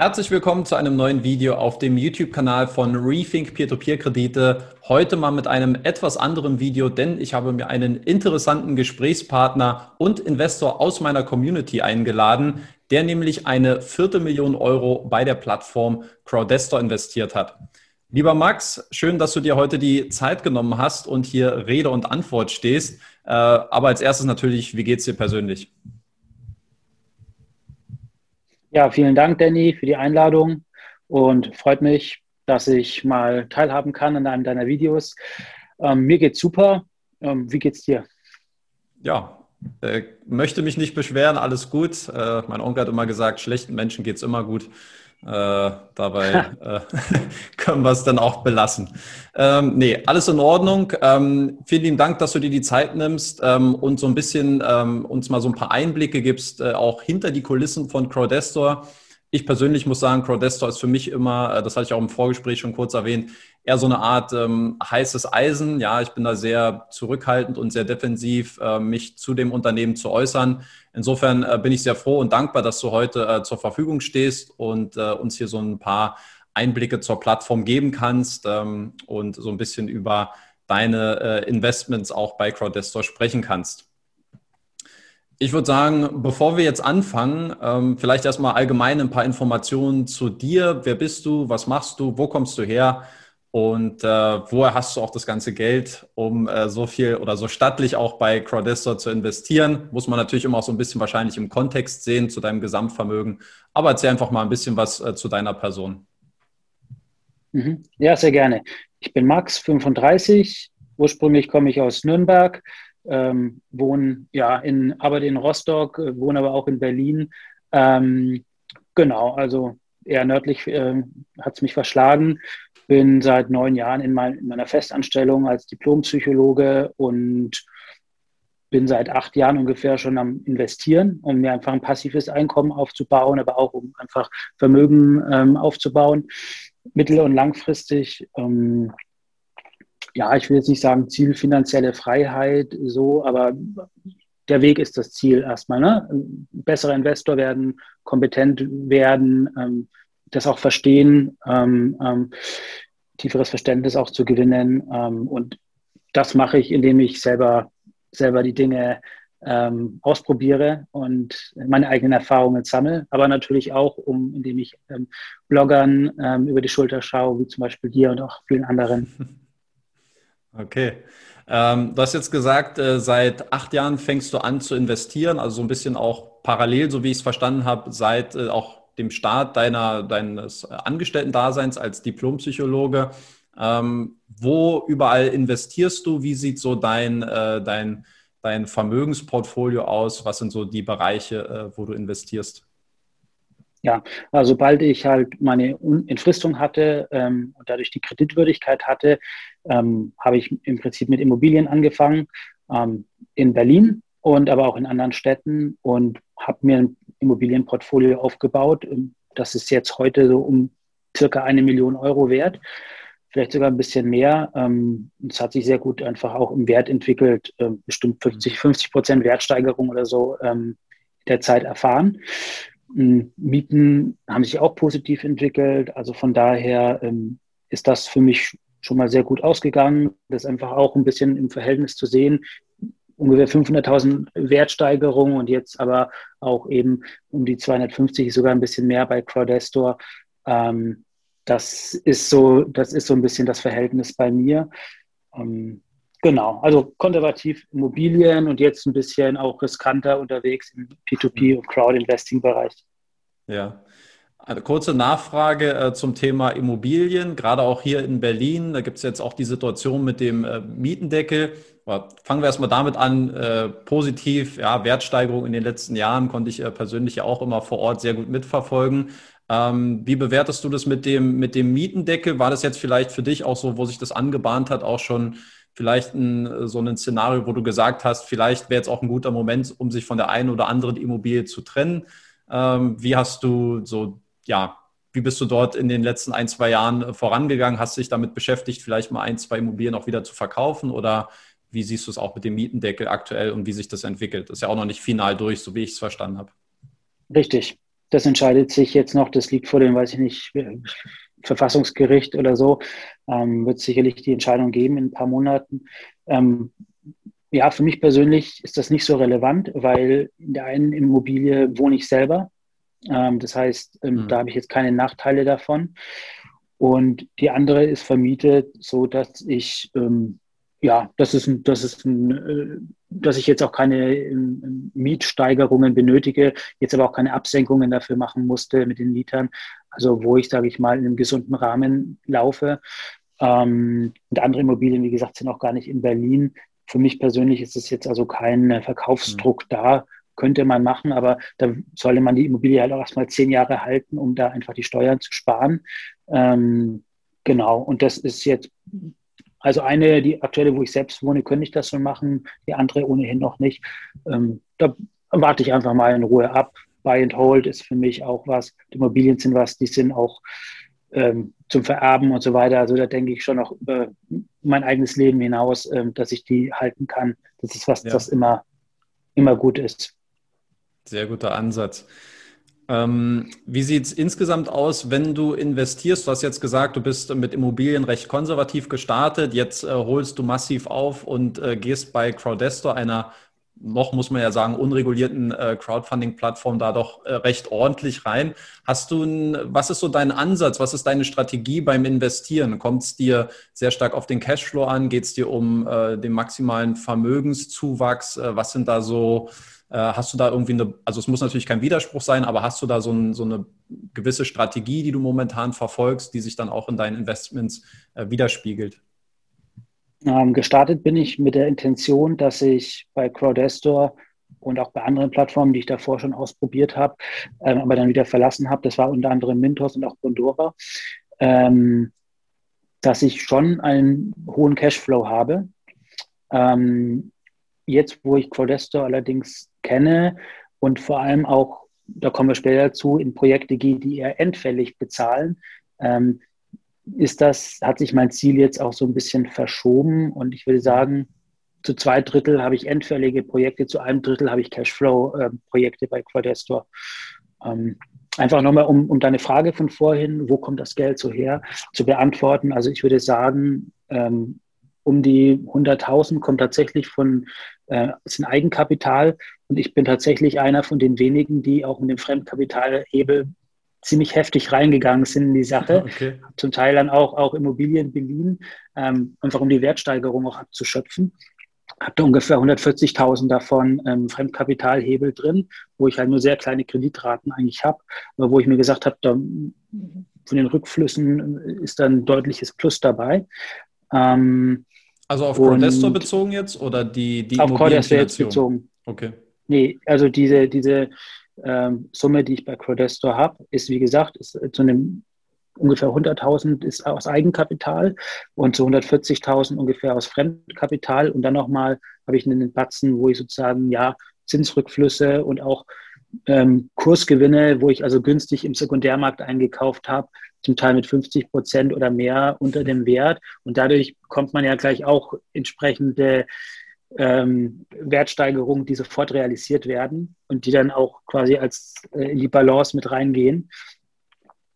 Herzlich willkommen zu einem neuen Video auf dem YouTube-Kanal von Rethink Peer-to-Peer-Kredite. Heute mal mit einem etwas anderen Video, denn ich habe mir einen interessanten Gesprächspartner und Investor aus meiner Community eingeladen, der nämlich eine Viertelmillion Euro bei der Plattform Crowdestor investiert hat. Lieber Max, schön, dass du dir heute die Zeit genommen hast und hier Rede und Antwort stehst. Äh, aber als erstes natürlich, wie geht es dir persönlich? Ja, vielen Dank, Danny, für die Einladung und freut mich, dass ich mal teilhaben kann an einem deiner Videos. Ähm, mir geht's super. Ähm, wie geht's dir? Ja, äh, möchte mich nicht beschweren, alles gut. Äh, mein Onkel hat immer gesagt, schlechten Menschen geht's immer gut. Äh, dabei äh, können wir es dann auch belassen. Ähm, nee, alles in Ordnung. Ähm, vielen lieben Dank, dass du dir die Zeit nimmst ähm, und so ein bisschen ähm, uns mal so ein paar Einblicke gibst, äh, auch hinter die Kulissen von Crowdestor. Ich persönlich muss sagen, Crowdestor ist für mich immer, äh, das hatte ich auch im Vorgespräch schon kurz erwähnt, eher so eine Art ähm, heißes Eisen. Ja, ich bin da sehr zurückhaltend und sehr defensiv, äh, mich zu dem Unternehmen zu äußern. Insofern äh, bin ich sehr froh und dankbar, dass du heute äh, zur Verfügung stehst und äh, uns hier so ein paar Einblicke zur Plattform geben kannst ähm, und so ein bisschen über deine äh, Investments auch bei Crowdestor sprechen kannst. Ich würde sagen, bevor wir jetzt anfangen, ähm, vielleicht erstmal allgemein ein paar Informationen zu dir. Wer bist du? Was machst du? Wo kommst du her? Und äh, woher hast du auch das ganze Geld, um äh, so viel oder so stattlich auch bei Crowdestor zu investieren? Muss man natürlich immer auch so ein bisschen wahrscheinlich im Kontext sehen zu deinem Gesamtvermögen. Aber erzähl einfach mal ein bisschen was äh, zu deiner Person. Mhm. Ja, sehr gerne. Ich bin Max, 35. Ursprünglich komme ich aus Nürnberg, ähm, wohne ja in, arbeite in Rostock, äh, wohne aber auch in Berlin. Ähm, genau, also eher nördlich äh, hat es mich verschlagen. Bin seit neun Jahren in, mein, in meiner Festanstellung als Diplompsychologe und bin seit acht Jahren ungefähr schon am Investieren, um mir einfach ein passives Einkommen aufzubauen, aber auch um einfach Vermögen ähm, aufzubauen, mittel- und langfristig. Ähm, ja, ich will jetzt nicht sagen Ziel finanzielle Freiheit, so, aber der Weg ist das Ziel erstmal. Ne? Besserer Investor werden, kompetent werden, ähm, das auch verstehen, ähm, ähm, tieferes Verständnis auch zu gewinnen. Ähm, und das mache ich, indem ich selber, selber die Dinge ähm, ausprobiere und meine eigenen Erfahrungen sammle, aber natürlich auch, um, indem ich ähm, Bloggern ähm, über die Schulter schaue, wie zum Beispiel dir und auch vielen anderen. Okay. Ähm, du hast jetzt gesagt, äh, seit acht Jahren fängst du an zu investieren, also so ein bisschen auch parallel, so wie ich es verstanden habe, seit äh, auch dem Start deiner, deines Angestellten-Daseins als Diplompsychologe. Ähm, wo überall investierst du? Wie sieht so dein, äh, dein, dein Vermögensportfolio aus? Was sind so die Bereiche, äh, wo du investierst? Ja, also sobald ich halt meine Entfristung hatte ähm, und dadurch die Kreditwürdigkeit hatte, ähm, habe ich im Prinzip mit Immobilien angefangen ähm, in Berlin und aber auch in anderen Städten und habe mir Immobilienportfolio aufgebaut. Ähm, das ist jetzt heute so um circa eine Million Euro wert, vielleicht sogar ein bisschen mehr. Ähm, es hat sich sehr gut einfach auch im Wert entwickelt, ähm, bestimmt 50, 50 Prozent Wertsteigerung oder so derzeit erfahren. Mieten haben sich auch positiv entwickelt. Also von daher ist das für mich schon mal sehr gut ausgegangen. Das einfach auch ein bisschen im Verhältnis zu sehen. Ungefähr 500.000 Wertsteigerung und jetzt aber auch eben um die 250, sogar ein bisschen mehr bei Crowdestor. Ähm, das ist so, das ist so ein bisschen das Verhältnis bei mir. Ähm, Genau, also konservativ Immobilien und jetzt ein bisschen auch riskanter unterwegs im P2P und Crowd-Investing-Bereich. Ja. Eine kurze Nachfrage äh, zum Thema Immobilien, gerade auch hier in Berlin. Da gibt es jetzt auch die Situation mit dem äh, Mietendeckel. Fangen wir erstmal damit an. Äh, positiv, ja, Wertsteigerung in den letzten Jahren konnte ich persönlich ja auch immer vor Ort sehr gut mitverfolgen. Ähm, wie bewertest du das mit dem, mit dem Mietendeckel? War das jetzt vielleicht für dich auch so, wo sich das angebahnt hat, auch schon vielleicht ein, so ein Szenario, wo du gesagt hast, vielleicht wäre jetzt auch ein guter Moment, um sich von der einen oder anderen Immobilie zu trennen. Ähm, wie hast du so, ja, wie bist du dort in den letzten ein, zwei Jahren äh, vorangegangen? Hast du dich damit beschäftigt, vielleicht mal ein, zwei Immobilien auch wieder zu verkaufen oder wie siehst du es auch mit dem Mietendeckel aktuell und wie sich das entwickelt? Ist ja auch noch nicht final durch, so wie ich es verstanden habe. Richtig. das entscheidet sich jetzt noch, das liegt vor dem, weiß ich nicht, Verfassungsgericht oder so, ähm, wird sicherlich die Entscheidung geben in ein paar Monaten. Ähm, ja, für mich persönlich ist das nicht so relevant, weil in der einen Immobilie wohne ich selber. Ähm, das heißt, ähm, mhm. da habe ich jetzt keine Nachteile davon. Und die andere ist vermietet, so dass ich ähm, ja, das ist, das ist ein, äh, dass ich jetzt auch keine ähm, Mietsteigerungen benötige, jetzt aber auch keine Absenkungen dafür machen musste mit den Mietern. Also wo ich, sage ich mal, in einem gesunden Rahmen laufe. Ähm, und andere Immobilien, wie gesagt, sind auch gar nicht in Berlin. Für mich persönlich ist es jetzt also kein Verkaufsdruck mhm. da. Könnte man machen, aber da sollte man die Immobilie halt auch erstmal zehn Jahre halten, um da einfach die Steuern zu sparen. Ähm, genau, und das ist jetzt also eine, die aktuelle, wo ich selbst wohne, könnte ich das schon machen, die andere ohnehin noch nicht. Ähm, da warte ich einfach mal in Ruhe ab. Buy and Hold ist für mich auch was. Die Immobilien sind was, die sind auch ähm, zum Vererben und so weiter. Also da denke ich schon noch über mein eigenes Leben hinaus, ähm, dass ich die halten kann. Das ist was, ja. das immer, immer gut ist. Sehr guter Ansatz. Ähm, wie sieht es insgesamt aus, wenn du investierst? Du hast jetzt gesagt, du bist mit Immobilien recht konservativ gestartet. Jetzt äh, holst du massiv auf und äh, gehst bei Crowdestor, einer noch, muss man ja sagen, unregulierten äh, Crowdfunding-Plattform da doch äh, recht ordentlich rein. Hast du ein, was ist so dein Ansatz? Was ist deine Strategie beim Investieren? Kommt es dir sehr stark auf den Cashflow an? Geht es dir um äh, den maximalen Vermögenszuwachs? Äh, was sind da so hast du da irgendwie eine, also es muss natürlich kein Widerspruch sein, aber hast du da so, ein, so eine gewisse Strategie, die du momentan verfolgst, die sich dann auch in deinen Investments äh, widerspiegelt? Ähm, gestartet bin ich mit der Intention, dass ich bei Crowdestor und auch bei anderen Plattformen, die ich davor schon ausprobiert habe, ähm, aber dann wieder verlassen habe, das war unter anderem Mintos und auch Bondora, ähm, dass ich schon einen hohen Cashflow habe. Ähm, jetzt, wo ich Crowdestor allerdings kenne und vor allem auch, da kommen wir später dazu, in Projekte gehe, die eher endfällig bezahlen, ähm, ist das, hat sich mein Ziel jetzt auch so ein bisschen verschoben und ich würde sagen, zu zwei Drittel habe ich endfällige Projekte, zu einem Drittel habe ich Cashflow-Projekte äh, bei Quadestor. Ähm, einfach nochmal, um, um deine Frage von vorhin, wo kommt das Geld so her, zu beantworten. Also ich würde sagen, ähm, um die 100.000 kommt tatsächlich von äh, ist ein Eigenkapital und ich bin tatsächlich einer von den wenigen, die auch mit dem Fremdkapitalhebel ziemlich heftig reingegangen sind in die Sache. Okay. Zum Teil dann auch, auch Immobilien beliehen, ähm, einfach um die Wertsteigerung auch abzuschöpfen. Habe da ungefähr 140.000 davon ähm, Fremdkapitalhebel drin, wo ich halt nur sehr kleine Kreditraten eigentlich habe, aber wo ich mir gesagt habe, von den Rückflüssen ist dann ein deutliches Plus dabei. Ähm, also auf Cordestor bezogen jetzt oder die, die Auf Cordestor jetzt bezogen. Okay. Nee, also diese, diese ähm, Summe, die ich bei Crodestor habe, ist wie gesagt, ist zu einem ungefähr 100.000 ist aus Eigenkapital und zu 140.000 ungefähr aus Fremdkapital. Und dann nochmal habe ich einen Batzen, wo ich sozusagen ja Zinsrückflüsse und auch ähm, Kursgewinne, wo ich also günstig im Sekundärmarkt eingekauft habe, zum Teil mit 50 Prozent oder mehr unter dem Wert. Und dadurch bekommt man ja gleich auch entsprechende ähm, Wertsteigerungen, die sofort realisiert werden und die dann auch quasi als äh, in die Balance mit reingehen.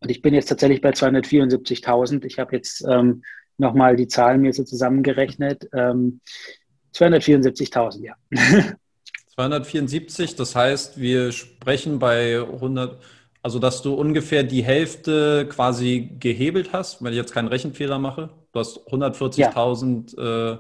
Und ich bin jetzt tatsächlich bei 274.000. Ich habe jetzt ähm, nochmal die Zahlen mir so zusammengerechnet. Ähm, 274.000, ja. 274, das heißt, wir sprechen bei 100, also dass du ungefähr die Hälfte quasi gehebelt hast, wenn ich jetzt keinen Rechenfehler mache. Du hast 140.000 ja. äh,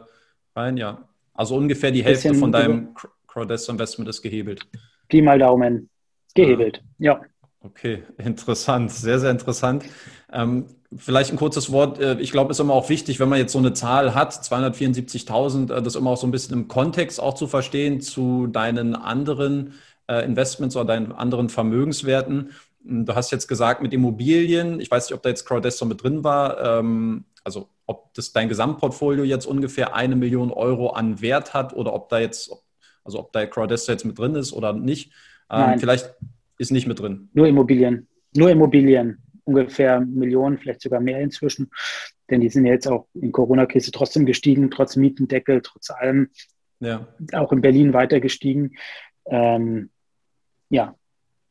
rein, ja. Also ungefähr die Hälfte von deinem Crowdestor Investment ist gehebelt. Pi mal Daumen. Gehebelt, ja. Okay, interessant, sehr, sehr interessant. Ähm, vielleicht ein kurzes Wort. Äh, ich glaube, es ist immer auch wichtig, wenn man jetzt so eine Zahl hat, 274.000, äh, das immer auch so ein bisschen im Kontext auch zu verstehen zu deinen anderen äh, Investments oder deinen anderen Vermögenswerten. Du hast jetzt gesagt, mit Immobilien, ich weiß nicht, ob da jetzt Crowdestor mit drin war, ähm, also ob das dein Gesamtportfolio jetzt ungefähr eine Million Euro an Wert hat oder ob da jetzt, also ob da Crowdestor jetzt mit drin ist oder nicht. Ähm, vielleicht ist nicht mit drin. Nur Immobilien. Nur Immobilien. Ungefähr Millionen, vielleicht sogar mehr inzwischen. Denn die sind jetzt auch in Corona-Krise trotzdem gestiegen, trotz Mietendeckel, trotz allem. Ja. Auch in Berlin weiter gestiegen. Ähm, ja,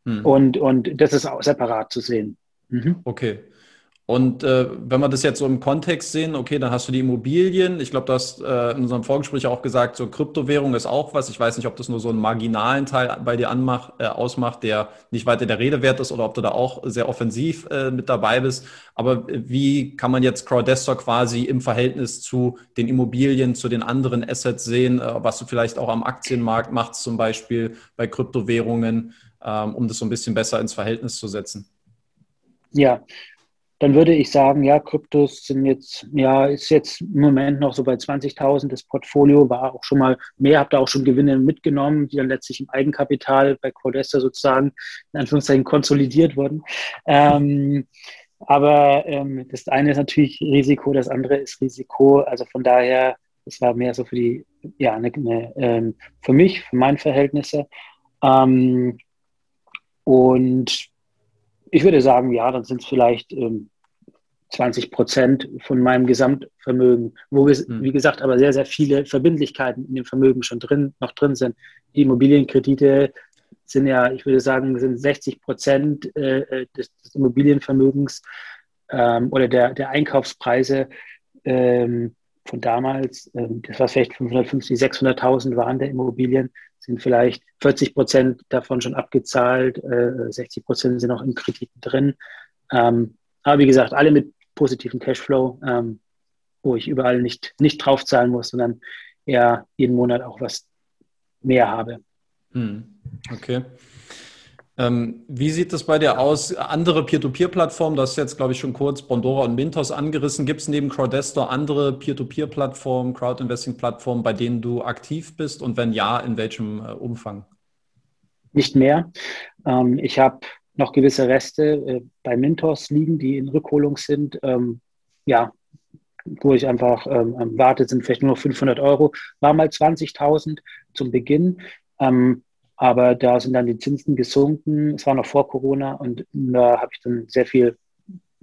Mhm. Und, und das ist auch separat zu sehen. Mhm. Okay. Und äh, wenn wir das jetzt so im Kontext sehen, okay, dann hast du die Immobilien. Ich glaube, du hast äh, in unserem Vorgespräch auch gesagt, so Kryptowährung ist auch was. Ich weiß nicht, ob das nur so einen marginalen Teil bei dir anmacht, äh, ausmacht, der nicht weiter der Rede wert ist oder ob du da auch sehr offensiv äh, mit dabei bist. Aber wie kann man jetzt Crowdestor quasi im Verhältnis zu den Immobilien, zu den anderen Assets sehen, äh, was du vielleicht auch am Aktienmarkt machst, zum Beispiel bei Kryptowährungen, ähm, um das so ein bisschen besser ins Verhältnis zu setzen? Ja, dann würde ich sagen, ja, Kryptos sind jetzt, ja, ist jetzt im Moment noch so bei 20.000. Das Portfolio war auch schon mal mehr, habe da auch schon Gewinne mitgenommen, die dann letztlich im Eigenkapital bei Cordesta sozusagen in Anführungszeichen konsolidiert wurden. Ähm, aber ähm, das eine ist natürlich Risiko, das andere ist Risiko. Also von daher, das war mehr so für die, ja, eine, eine, ähm, für mich, für meine Verhältnisse. Ähm, und ich würde sagen, ja, dann sind es vielleicht ähm, 20 Prozent von meinem Gesamtvermögen, wo, mhm. wie gesagt, aber sehr, sehr viele Verbindlichkeiten in dem Vermögen schon drin, noch drin sind. Die Immobilienkredite sind ja, ich würde sagen, sind 60 Prozent äh, äh, des, des, Immobilienvermögens ähm, oder der, der Einkaufspreise ähm, von damals, ähm, das war vielleicht 550, 600.000 waren der Immobilien, sind vielleicht 40 Prozent davon schon abgezahlt, äh, 60 Prozent sind noch in Krediten drin. Ähm, aber wie gesagt, alle mit positiven Cashflow, ähm, wo ich überall nicht, nicht draufzahlen muss, sondern eher jeden Monat auch was mehr habe. Hm. Okay. Ähm, wie sieht das bei dir aus? Andere Peer-to-Peer-Plattformen, das ist jetzt, glaube ich, schon kurz Bondora und Mintos angerissen. Gibt es neben Crowdestor andere Peer-to-Peer-Plattformen, Crowd-Investing-Plattformen, bei denen du aktiv bist? Und wenn ja, in welchem äh, Umfang? Nicht mehr. Ähm, ich habe noch gewisse Reste äh, bei Mintos liegen, die in Rückholung sind. Ähm, ja, wo ich einfach ähm, warte, sind vielleicht nur noch 500 Euro. War mal 20.000 zum Beginn. Ähm, aber da sind dann die Zinsen gesunken. Es war noch vor Corona und da habe ich dann sehr viel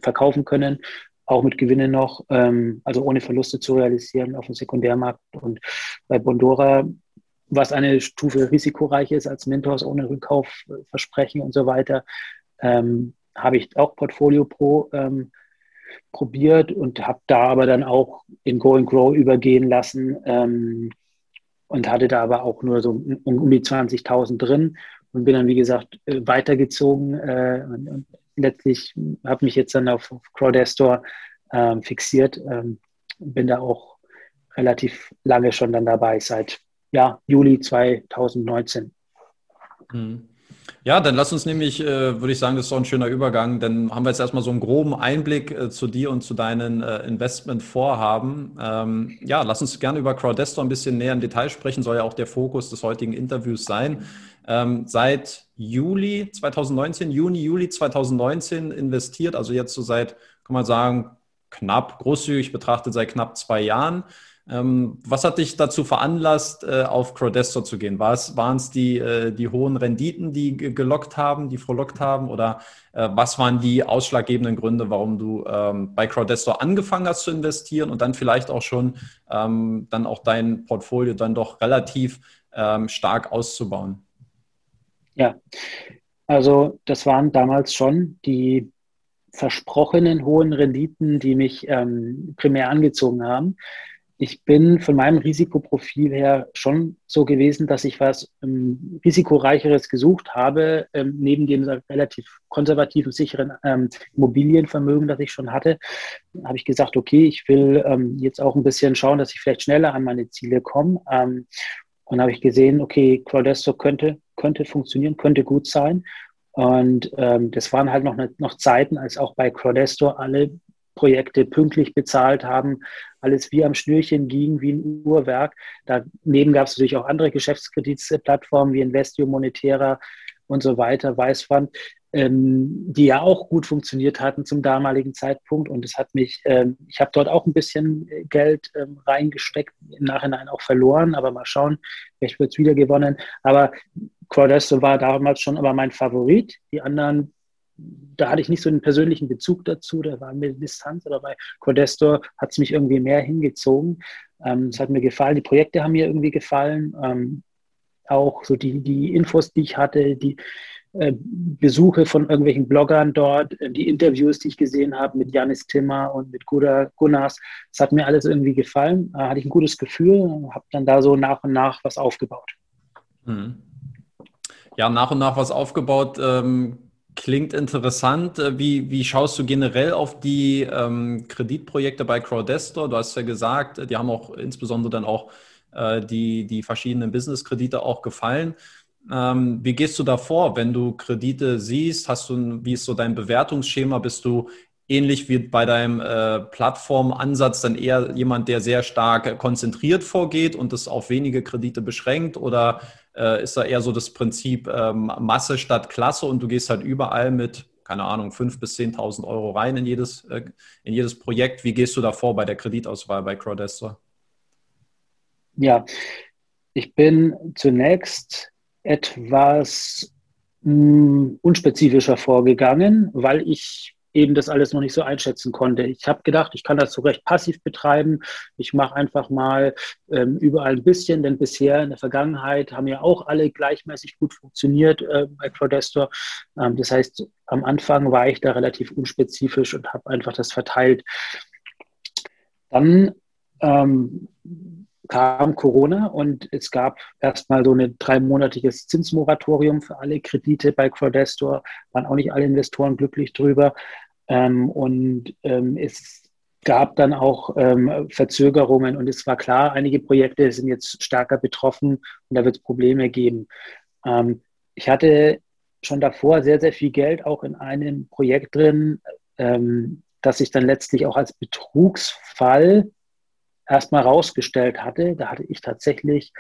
verkaufen können, auch mit Gewinne noch, ähm, also ohne Verluste zu realisieren auf dem Sekundärmarkt. Und bei Bondora, was eine Stufe risikoreich ist als Mentors ohne Rückkaufversprechen und so weiter, ähm, habe ich auch Portfolio Pro ähm, probiert und habe da aber dann auch in Go and Grow übergehen lassen ähm, und hatte da aber auch nur so um, um die 20.000 drin und bin dann, wie gesagt, äh, weitergezogen äh, und, und letztlich habe mich jetzt dann auf, auf Crowdestor ähm, fixiert. Ähm, bin da auch relativ lange schon dann dabei, seit ja, Juli 2019. Mhm. Ja, dann lass uns nämlich, äh, würde ich sagen, das ist doch ein schöner Übergang. Dann haben wir jetzt erstmal so einen groben Einblick äh, zu dir und zu deinen äh, Investmentvorhaben. Ähm, ja, lass uns gerne über Crowdestor ein bisschen näher im Detail sprechen, soll ja auch der Fokus des heutigen Interviews sein. Ähm, seit Juli 2019, Juni, Juli 2019 investiert, also jetzt so seit, kann man sagen, knapp, großzügig betrachtet seit knapp zwei Jahren. Ähm, was hat dich dazu veranlasst, äh, auf Crowdestor zu gehen? Waren es die, äh, die hohen Renditen, die gelockt haben, die frohlockt haben? Oder äh, was waren die ausschlaggebenden Gründe, warum du ähm, bei Crowdestor angefangen hast zu investieren und dann vielleicht auch schon ähm, dann auch dein Portfolio dann doch relativ stark auszubauen? Ja, also das waren damals schon die versprochenen hohen Renditen, die mich primär angezogen haben ich bin von meinem Risikoprofil her schon so gewesen, dass ich was ähm, risikoreicheres gesucht habe, ähm, neben dem relativ konservativen, sicheren ähm, Immobilienvermögen, das ich schon hatte, habe ich gesagt, okay, ich will ähm, jetzt auch ein bisschen schauen, dass ich vielleicht schneller an meine Ziele komme. Ähm, und habe ich gesehen, okay, Crowdesto könnte, könnte funktionieren, könnte gut sein. Und ähm, das waren halt noch, noch Zeiten, als auch bei Crowdesto alle Projekte pünktlich bezahlt haben, alles wie am Schnürchen ging, wie ein Uhrwerk. Daneben gab es natürlich auch andere Geschäftskreditplattformen wie Investio, Monetera und so weiter, Weißfund, ähm, die ja auch gut funktioniert hatten zum damaligen Zeitpunkt. Und es hat mich, ähm, ich habe dort auch ein bisschen Geld ähm, reingesteckt, im Nachhinein auch verloren, aber mal schauen, vielleicht wird es wieder gewonnen. Aber Quadesto war damals schon aber mein Favorit. Die anderen da hatte ich nicht so einen persönlichen Bezug dazu, da war mir Distanz, aber bei Codestor hat es mich irgendwie mehr hingezogen. Ähm, es hat mir gefallen, die Projekte haben mir irgendwie gefallen. Ähm, auch so die, die Infos, die ich hatte, die, äh, Besuche von irgendwelchen Bloggern dort, äh, die Interviews, die ich gesehen habe mit Janis Timmer und mit Gunnar Gunnars. Das hat mir alles irgendwie gefallen. Da hatte ich ein gutes Gefühl und habe dann da so nach und nach was aufgebaut. Mhm. Ja, nach und nach was aufgebaut. Ähm, klingt interessant. Äh, wie, wie schaust du generell auf die ähm, Kreditprojekte bei Crowdestor? Du hast ja gesagt, die haben auch insbesondere dann auch äh, die, die verschiedenen Business-Kredite auch gefallen. Ähm, wie gehst du da vor, wenn du Kredite siehst? Hast du, wie ist so dein Bewertungsschema? Bist du ähnlich wie bei deinem äh, Plattformansatz dann eher jemand, der sehr stark konzentriert vorgeht und das auf wenige Kredite beschränkt? Oder äh, ist da eher so das Prinzip ähm, Masse statt Klasse und du gehst halt überall mit, keine Ahnung, 5.000 bis 10.000 Euro rein in jedes, äh, in jedes Projekt? Wie gehst du da vor bei der Kreditauswahl bei Crowdestor? Ja, ich bin zunächst etwas mh, hm, unspezifischer vorgegangen, weil ich eben das alles noch nicht so einschätzen konnte. Ich habe gedacht, ich kann das so recht passiv betreiben. Ich mache einfach mal ähm, überall ein bisschen, denn bisher in der Vergangenheit haben ja auch alle gleichmäßig gut funktioniert äh, bei Crowdestor. Ähm, das heißt, am Anfang war ich da relativ unspezifisch und habe einfach das verteilt. Dann ähm, kam Corona und es gab erstmal so ein dreimonatiges Zinsmoratorium für alle Kredite bei Crowdestor. Waren auch nicht alle Investoren glücklich drüber. Ähm, und ähm, es gab dann auch ähm, Verzögerungen und es war klar, einige Projekte sind jetzt stärker betroffen und da wird es Probleme geben. Ähm, ich hatte schon davor sehr, sehr viel Geld auch in einem Projekt drin, ähm, das sich dann letztlich auch als Betrugsfall erstmal rausgestellt hatte. Da hatte ich tatsächlich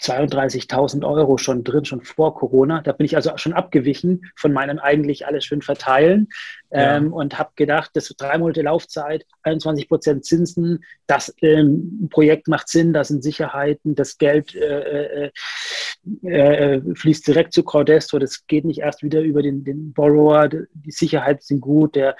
32.000 Euro schon drin, schon vor Corona. Da bin ich also schon abgewichen von meinem eigentlich alles schön verteilen ja. ähm, und habe gedacht, das drei Monate Laufzeit, 21 Prozent Zinsen, das ähm, Projekt macht Sinn, da sind Sicherheiten, das Geld äh, äh, äh, fließt direkt zu Crowdesto, das geht nicht erst wieder über den, den Borrower, die Sicherheiten sind gut, der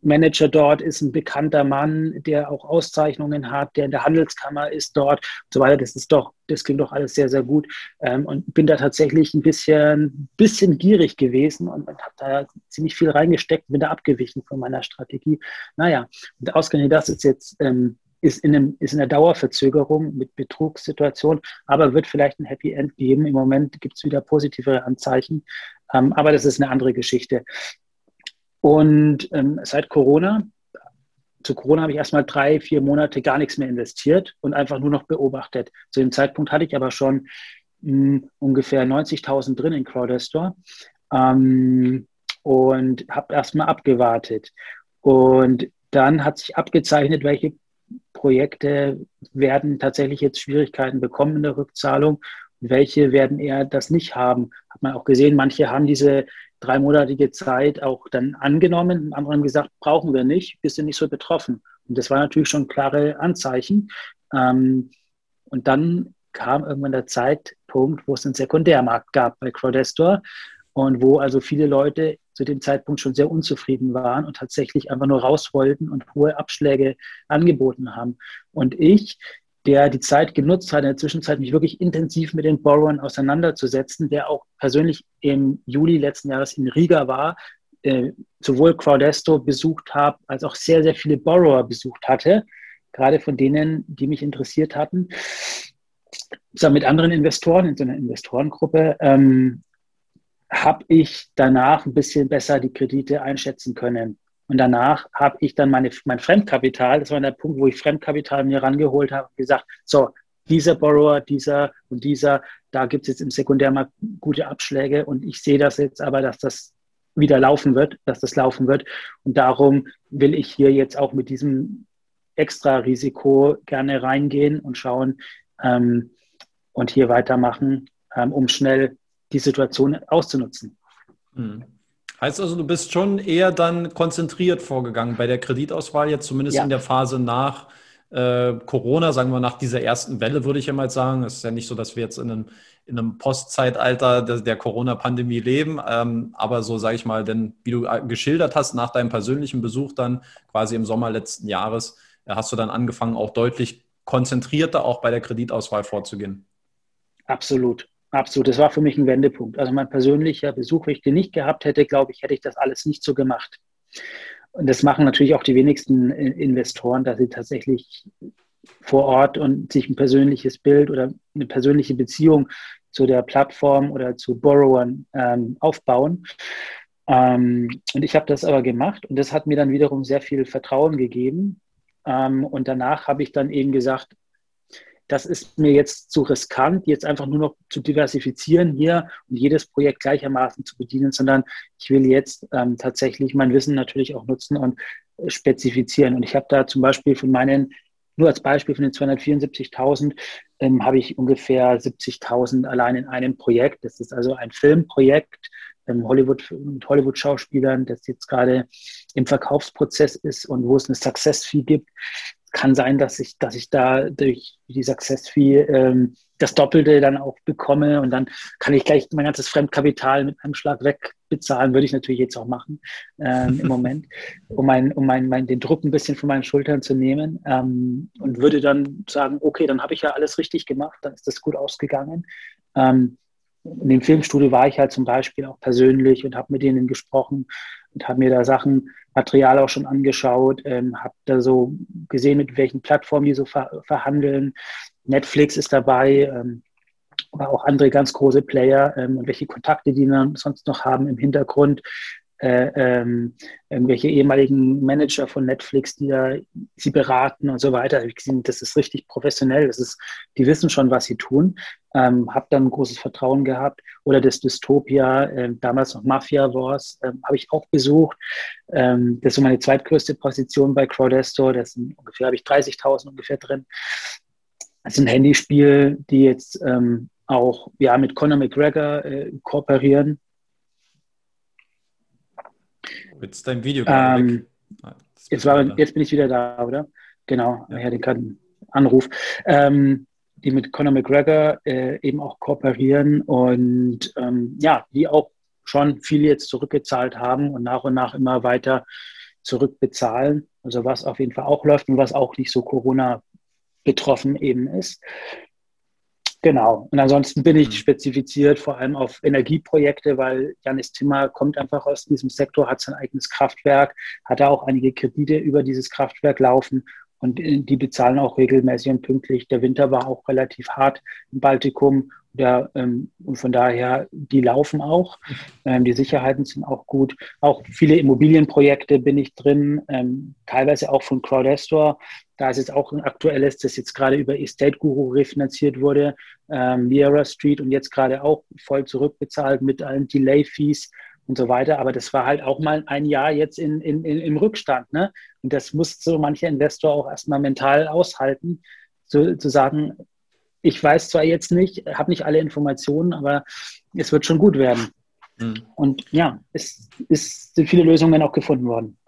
Manager dort ist ein bekannter Mann, der auch Auszeichnungen hat, der in der Handelskammer ist dort und so weiter. Das ist doch, das klingt doch alles sehr, sehr gut. Ähm, und bin da tatsächlich ein bisschen, bisschen gierig gewesen und, habe da ziemlich viel reingesteckt, bin da abgewichen von meiner Strategie. Naja, und ausgerechnet das ist jetzt ähm, ist in, einem, ist in einer Dauerverzögerung mit Betrugssituation, aber wird vielleicht ein Happy End geben. Im Moment gibt es wieder positivere Anzeichen, ähm, aber das ist eine andere Geschichte. Und ähm, seit Corona, zu Corona habe ich erstmal drei, vier Monate gar nichts mehr investiert und einfach nur noch beobachtet. Zu dem Zeitpunkt hatte ich aber schon mh, hm, ungefähr 90.000 drin in Crowdestor ähm, und habe erstmal abgewartet. Und dann hat sich abgezeichnet, welche Projekte werden tatsächlich jetzt Schwierigkeiten bekommen in der Rückzahlung welche werden eher das nicht haben. Hat man auch gesehen, manche haben diese dreimonatige Zeit auch dann angenommen. Andere haben gesagt, brauchen wir nicht, wir sind nicht so betroffen. Und das war natürlich schon klare Anzeichen. Ähm, und dann kam irgendwann der Zeitpunkt, wo es einen Sekundärmarkt gab bei Crowdestor und wo also viele Leute zu dem Zeitpunkt schon sehr unzufrieden waren und tatsächlich einfach nur raus wollten und hohe Abschläge angeboten haben. Und ich der die Zeit genutzt hat, in der Zwischenzeit mich wirklich intensiv mit den Borrowern auseinanderzusetzen, der auch persönlich im Juli letzten Jahres in Riga war, äh, sowohl Crowdesto besucht habe, als auch sehr, sehr viele Borrower besucht hatte, gerade von denen, die mich interessiert hatten. Zusammen mit anderen Investoren in so einer Investorengruppe ähm, habe ich danach ein bisschen besser die Kredite einschätzen können. Und danach habe ich dann meine, mein Fremdkapital, das war der Punkt, wo ich Fremdkapital mir rangeholt habe, gesagt, so, dieser Borrower, dieser und dieser, da gibt es jetzt im Sekundärmarkt gute Abschläge und ich sehe das jetzt aber, dass das wieder laufen wird, dass das laufen wird. Und darum will ich hier jetzt auch mit diesem extra Risiko gerne reingehen und schauen ähm, und hier weitermachen, ähm, um schnell die Situation auszunutzen. Mhm. Heißt also, du bist schon eher dann konzentriert vorgegangen bei der Kreditauswahl, jetzt zumindest ja. in der Phase nach äh, Corona, sagen wir nach dieser ersten Welle, würde ich ja mal sagen. Es ist ja nicht so, dass wir jetzt in einem, in einem Postzeitalter der, der Corona-Pandemie leben, ähm, aber so sage ich mal, denn wie du äh, geschildert hast, nach deinem persönlichen Besuch dann quasi im Sommer letzten Jahres, äh, hast du dann angefangen, auch deutlich konzentrierter auch bei der Kreditauswahl vorzugehen. Absolut. Absolut, das war für mich ein Wendepunkt. Also mein persönlicher Besuch, wenn ich den nicht gehabt hätte, glaube ich, hätte ich das alles nicht so gemacht. Und das machen natürlich auch die wenigsten Investoren, dass sie tatsächlich vor Ort und sich ein persönliches Bild oder eine persönliche Beziehung zu der Plattform oder zu Borrowern ähm, aufbauen. Ähm, und ich habe das aber gemacht und das hat mir dann wiederum sehr viel Vertrauen gegeben. Ähm, und danach habe ich dann eben gesagt, das ist mir jetzt zu riskant, jetzt einfach nur noch zu diversifizieren hier und jedes Projekt gleichermaßen zu bedienen, sondern ich will jetzt ähm, tatsächlich mein Wissen natürlich auch nutzen und äh, spezifizieren. Und ich habe da zum Beispiel von meinen, nur als Beispiel von den 274.000, ähm, habe ich ungefähr 70.000 allein in einem Projekt. Das ist also ein Filmprojekt ähm, Hollywood, mit Hollywood-Schauspielern, das jetzt gerade im Verkaufsprozess ist und wo es eine Success-Fee gibt kann sein, dass ich, dass ich da durch die Success Fee ähm, das Doppelte dann auch bekomme und dann kann ich gleich mein ganzes Fremdkapital mit einem Schlag wegbezahlen, würde ich natürlich jetzt auch machen ähm, im Moment, um, mein, um mein, mein, den Druck ein bisschen von meinen Schultern zu nehmen ähm, und würde dann sagen, okay, dann habe ich ja alles richtig gemacht, dann ist das gut ausgegangen. Ähm, in dem Filmstudio war ich halt zum Beispiel auch persönlich und habe mit denen gesprochen und habe mir da Sachen, Material auch schon angeschaut, ähm, habe da so gesehen, mit welchen Plattformen die so ver verhandeln. Netflix ist dabei, ähm, aber auch andere ganz große Player ähm, und welche Kontakte die dann sonst noch haben im Hintergrund ähm, irgendwelche ehemaligen Manager von Netflix, die da sie beraten und so weiter. Das ist richtig professionell. Das ist, die wissen schon, was sie tun. Ähm, habe dann großes Vertrauen gehabt. Oder das Dystopia, äh, damals noch Mafia Wars, äh, habe ich auch besucht. Ähm, das ist so meine zweitgrößte Position bei Crowdestor. Das sind ungefähr, habe ich 30.000 ungefähr drin. Das ist ein Handyspiel, die jetzt ähm, auch ja, mit Conor McGregor äh, kooperieren. Jetzt dein Video ähm, ah, jetzt, war, jetzt, bin ich wieder da, oder? Genau, ja. ich hatte gerade einen Anruf. Ähm, die mit Conor McGregor äh, eben auch kooperieren und ähm, ja, die auch schon viel jetzt zurückgezahlt haben und nach und nach immer weiter zurückbezahlen. Also was auf jeden Fall auch läuft und was auch nicht so Corona betroffen eben ist. Genau. Und ansonsten bin ich mhm. spezifiziert vor allem auf Energieprojekte, weil Janis Timmer kommt einfach aus diesem Sektor, hat sein eigenes Kraftwerk, hat da auch einige Kredite über dieses Kraftwerk laufen und die bezahlen auch regelmäßig und pünktlich. Der Winter war auch relativ hart im Baltikum. Der, ähm, und von daher, die laufen auch. Ähm, die Sicherheiten sind auch gut. Auch viele Immobilienprojekte bin ich drin, ähm, teilweise auch von Crowdestor. Da ist jetzt auch ein aktuelles, das jetzt gerade über Estate Guru refinanziert wurde, ähm, Liara Street und jetzt gerade auch voll zurückbezahlt mit allen Delay-Fees und so weiter. Aber das war halt auch mal ein Jahr jetzt in, in, in, im Rückstand. Ne? Und das muss so mancher Investor auch erstmal mental aushalten, zu, zu sagen, ich weiß zwar jetzt nicht, habe nicht alle Informationen, aber es wird schon gut werden. Mhm. Und ja, es, es sind viele Lösungen auch gefunden worden.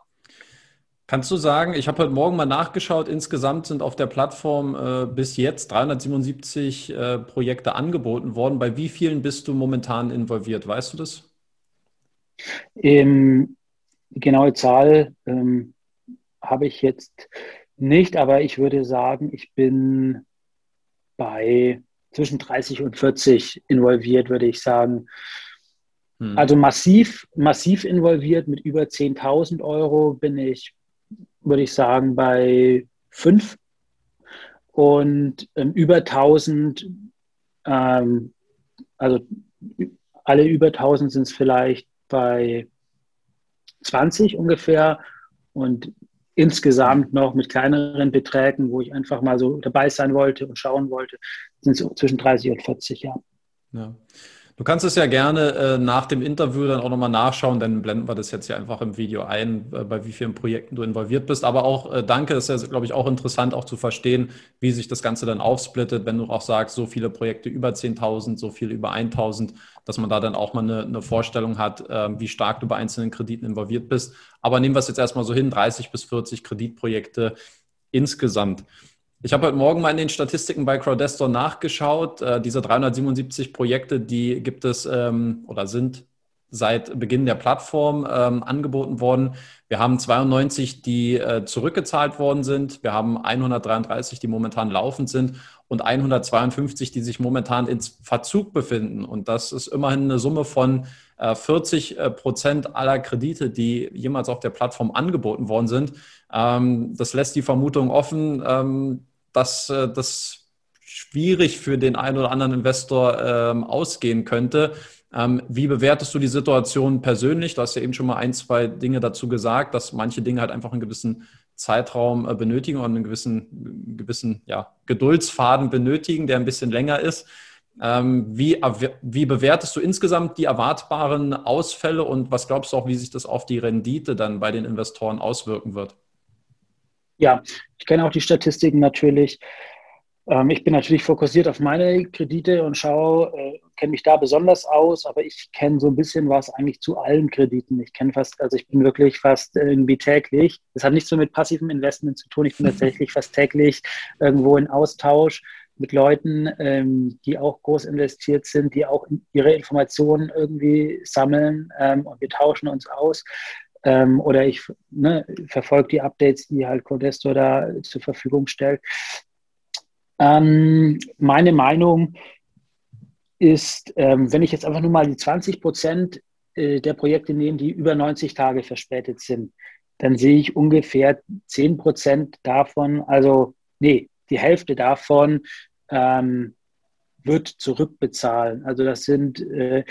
Kannst du sagen, ich habe heute Morgen mal nachgeschaut, insgesamt sind auf der Plattform äh, bis jetzt 377 äh, Projekte angeboten worden. Bei wie vielen bist du momentan involviert? Weißt du das? Ähm, die genaue Zahl ähm, habe ich jetzt nicht, aber ich würde sagen, ich bin bei zwischen 30 und 40 involviert, würde ich sagen. Hm. Also massiv, massiv involviert mit über 10.000 Euro bin ich, würde ich sagen, bei fünf und ähm, über 1000, ähm, also alle über 1000 sind es vielleicht bei 20 ungefähr und insgesamt noch mit kleineren Beträgen, wo ich einfach mal so dabei sein wollte und schauen wollte, sind es zwischen 30 und 40, ja. ja. Du kannst es ja gerne äh, nach dem Interview dann auch nochmal nachschauen, dann blenden wir das jetzt hier einfach im Video ein, äh, bei wie vielen Projekten du involviert bist. Aber auch äh, danke, ist ja, glaube ich, auch interessant, auch zu verstehen, wie sich das Ganze dann aufsplittet, wenn du auch sagst, so viele Projekte über 10.000, so viele über 1.000, dass man da dann auch mal eine, eine Vorstellung hat, äh, wie stark du bei einzelnen Krediten involviert bist. Aber nehmen wir es jetzt erstmal so hin, 30 bis 40 Kreditprojekte insgesamt. Ich habe heute Morgen mal in den Statistiken bei Crowdestor nachgeschaut. Äh, diese 377 Projekte, die gibt es ähm, oder sind seit Beginn der Plattform ähm, angeboten worden. Wir haben 92, die äh, zurückgezahlt worden sind. Wir haben 133, die momentan laufend sind und 152, die sich momentan ins Verzug befinden. Und das ist immerhin eine Summe von äh, 40 äh, Prozent aller Kredite, die jemals auf der Plattform angeboten worden sind. Ähm, das lässt die Vermutung offen, ähm, dass äh, das schwierig für den einen oder anderen Investor ähm, ausgehen könnte. Ähm, wie bewertest du die Situation persönlich? Du hast ja eben schon mal ein, zwei Dinge dazu gesagt, dass manche Dinge halt einfach einen gewissen Zeitraum äh, benötigen und einen gewissen, gewissen ja, Geduldsfaden benötigen, der ein bisschen länger ist. Ähm, wie, wie bewertest du insgesamt die erwartbaren Ausfälle und was glaubst du auch, wie sich das auf die Rendite dann bei den Investoren auswirken wird? Ja, ich kenne auch die Statistiken natürlich. Ähm, ich bin natürlich fokussiert auf meine Kredite und schaue, äh, kenne mich da besonders aus, aber ich kenne so ein bisschen was eigentlich zu allen Krediten. Ich kenne fast, also ich bin wirklich fast irgendwie täglich. Das hat nichts so mit passivem Investment zu tun. Ich bin tatsächlich fast täglich irgendwo in Austausch mit Leuten, ähm, die auch groß investiert sind, die auch ihre Informationen irgendwie sammeln ähm, und wir tauschen uns aus. Ähm, oder ich ne, verfolge die Updates, die halt Codesto da zur Verfügung stellt. Ähm, meine Meinung ist, ähm, wenn ich jetzt einfach nur mal die 20 Prozent äh, der Projekte nehme, die über 90 Tage verspätet sind, dann sehe ich ungefähr 10 Prozent davon, also nee, die Hälfte davon ähm, wird zurückbezahlen. Also das sind, äh,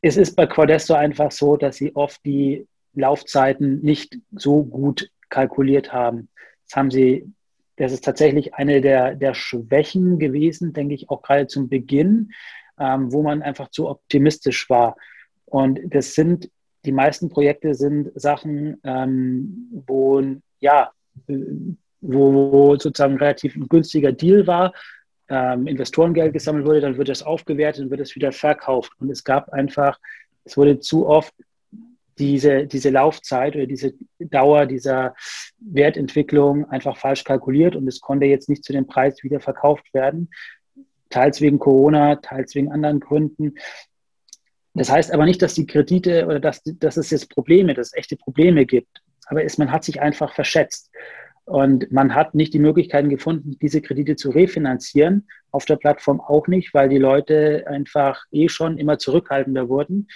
es ist bei Quadesto einfach so, dass sie oft die Laufzeiten nicht so gut kalkuliert haben. Das haben sie das ist tatsächlich eine der, der Schwächen gewesen, denke ich, auch gerade zum Beginn, ähm, wo man einfach zu optimistisch war. Und das sind, die meisten Projekte sind Sachen, ähm, wo, ja, wo sozusagen relativ ein günstiger Deal war, ähm, Investorengeld gesammelt wurde, dann wird das aufgewertet und wird es wieder verkauft. Und es gab einfach, es wurde zu oft diese, diese Laufzeit oder diese Dauer dieser Wertentwicklung einfach falsch kalkuliert und es konnte jetzt nicht zu dem Preis wieder verkauft werden. Teils wegen Corona, teils wegen anderen Gründen. Das heißt aber nicht, dass die Kredite oder dass, dass es jetzt Probleme, dass es echte Probleme gibt. Aber es, man hat sich einfach verschätzt. Und man hat nicht die Möglichkeiten gefunden, diese Kredite zu refinanzieren. Auf der Plattform auch nicht, weil die Leute einfach eh schon immer zurückhaltender wurden.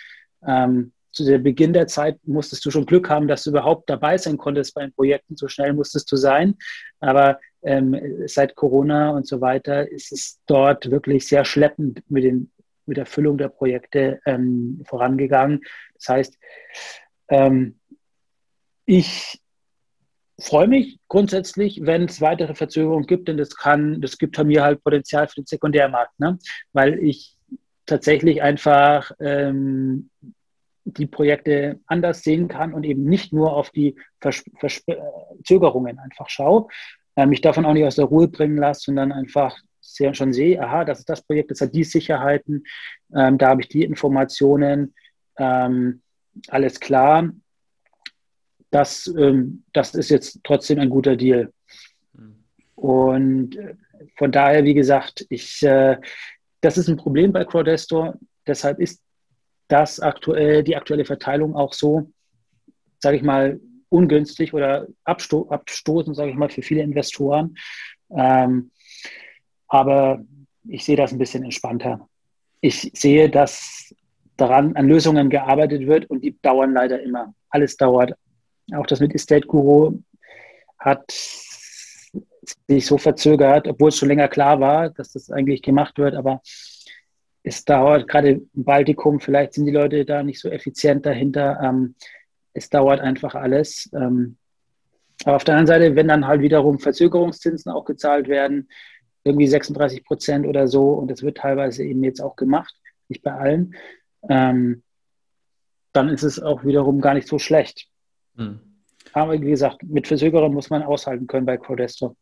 Ähm, zu der Beginn der Zeit musstest du schon Glück haben, dass du überhaupt dabei sein konntest bei den Projekten. So schnell musstest du sein. Aber ähm, seit Corona und so weiter ist es dort wirklich sehr schleppend mit, den, mit der Füllung der Projekte ähm, vorangegangen. Das heißt, ähm, ich freue mich grundsätzlich, wenn es weitere Verzögerungen gibt, denn das kann, das gibt von mir halt Potenzial für den Sekundärmarkt, ne? weil ich tatsächlich einfach ähm, die Projekte anders sehen kann und eben nicht nur auf die Vers Verzögerungen einfach schaue, äh, mich davon auch nicht aus der Ruhe bringen lasse, sondern einfach sehr, schon sehe, aha, das ist das Projekt, das hat die Sicherheiten, ähm, da habe ich die Informationen, ähm, alles klar. Das, ähm, das ist jetzt trotzdem ein guter Deal. Und äh, von daher, wie gesagt, ich, äh, das ist ein Problem bei Crowdestor. Deshalb ist das aktuell, die aktuelle Verteilung auch so, sage ich mal, ungünstig oder absto abstoßend, sage ich mal, für viele Investoren. Ähm, aber ich sehe das ein bisschen entspannter. Ich sehe, dass daran an Lösungen gearbeitet wird und die dauern leider immer. Alles dauert. Auch das mit Estate Guru hat sich so verzögert, obwohl es schon länger klar war, dass das eigentlich gemacht wird, aber es dauert gerade im Baltikum, vielleicht sind die Leute da nicht so effizient dahinter. Ähm, es dauert einfach alles. Ähm, aber auf der anderen Seite, wenn dann halt wiederum Verzögerungszinsen auch gezahlt werden, irgendwie 36 Prozent oder so, und das wird teilweise eben jetzt auch gemacht, nicht bei allen, ähm, dann ist es auch wiederum gar nicht so schlecht. Hm. Aber wie gesagt, mit Verzögerungen muss man aushalten können bei Codesto.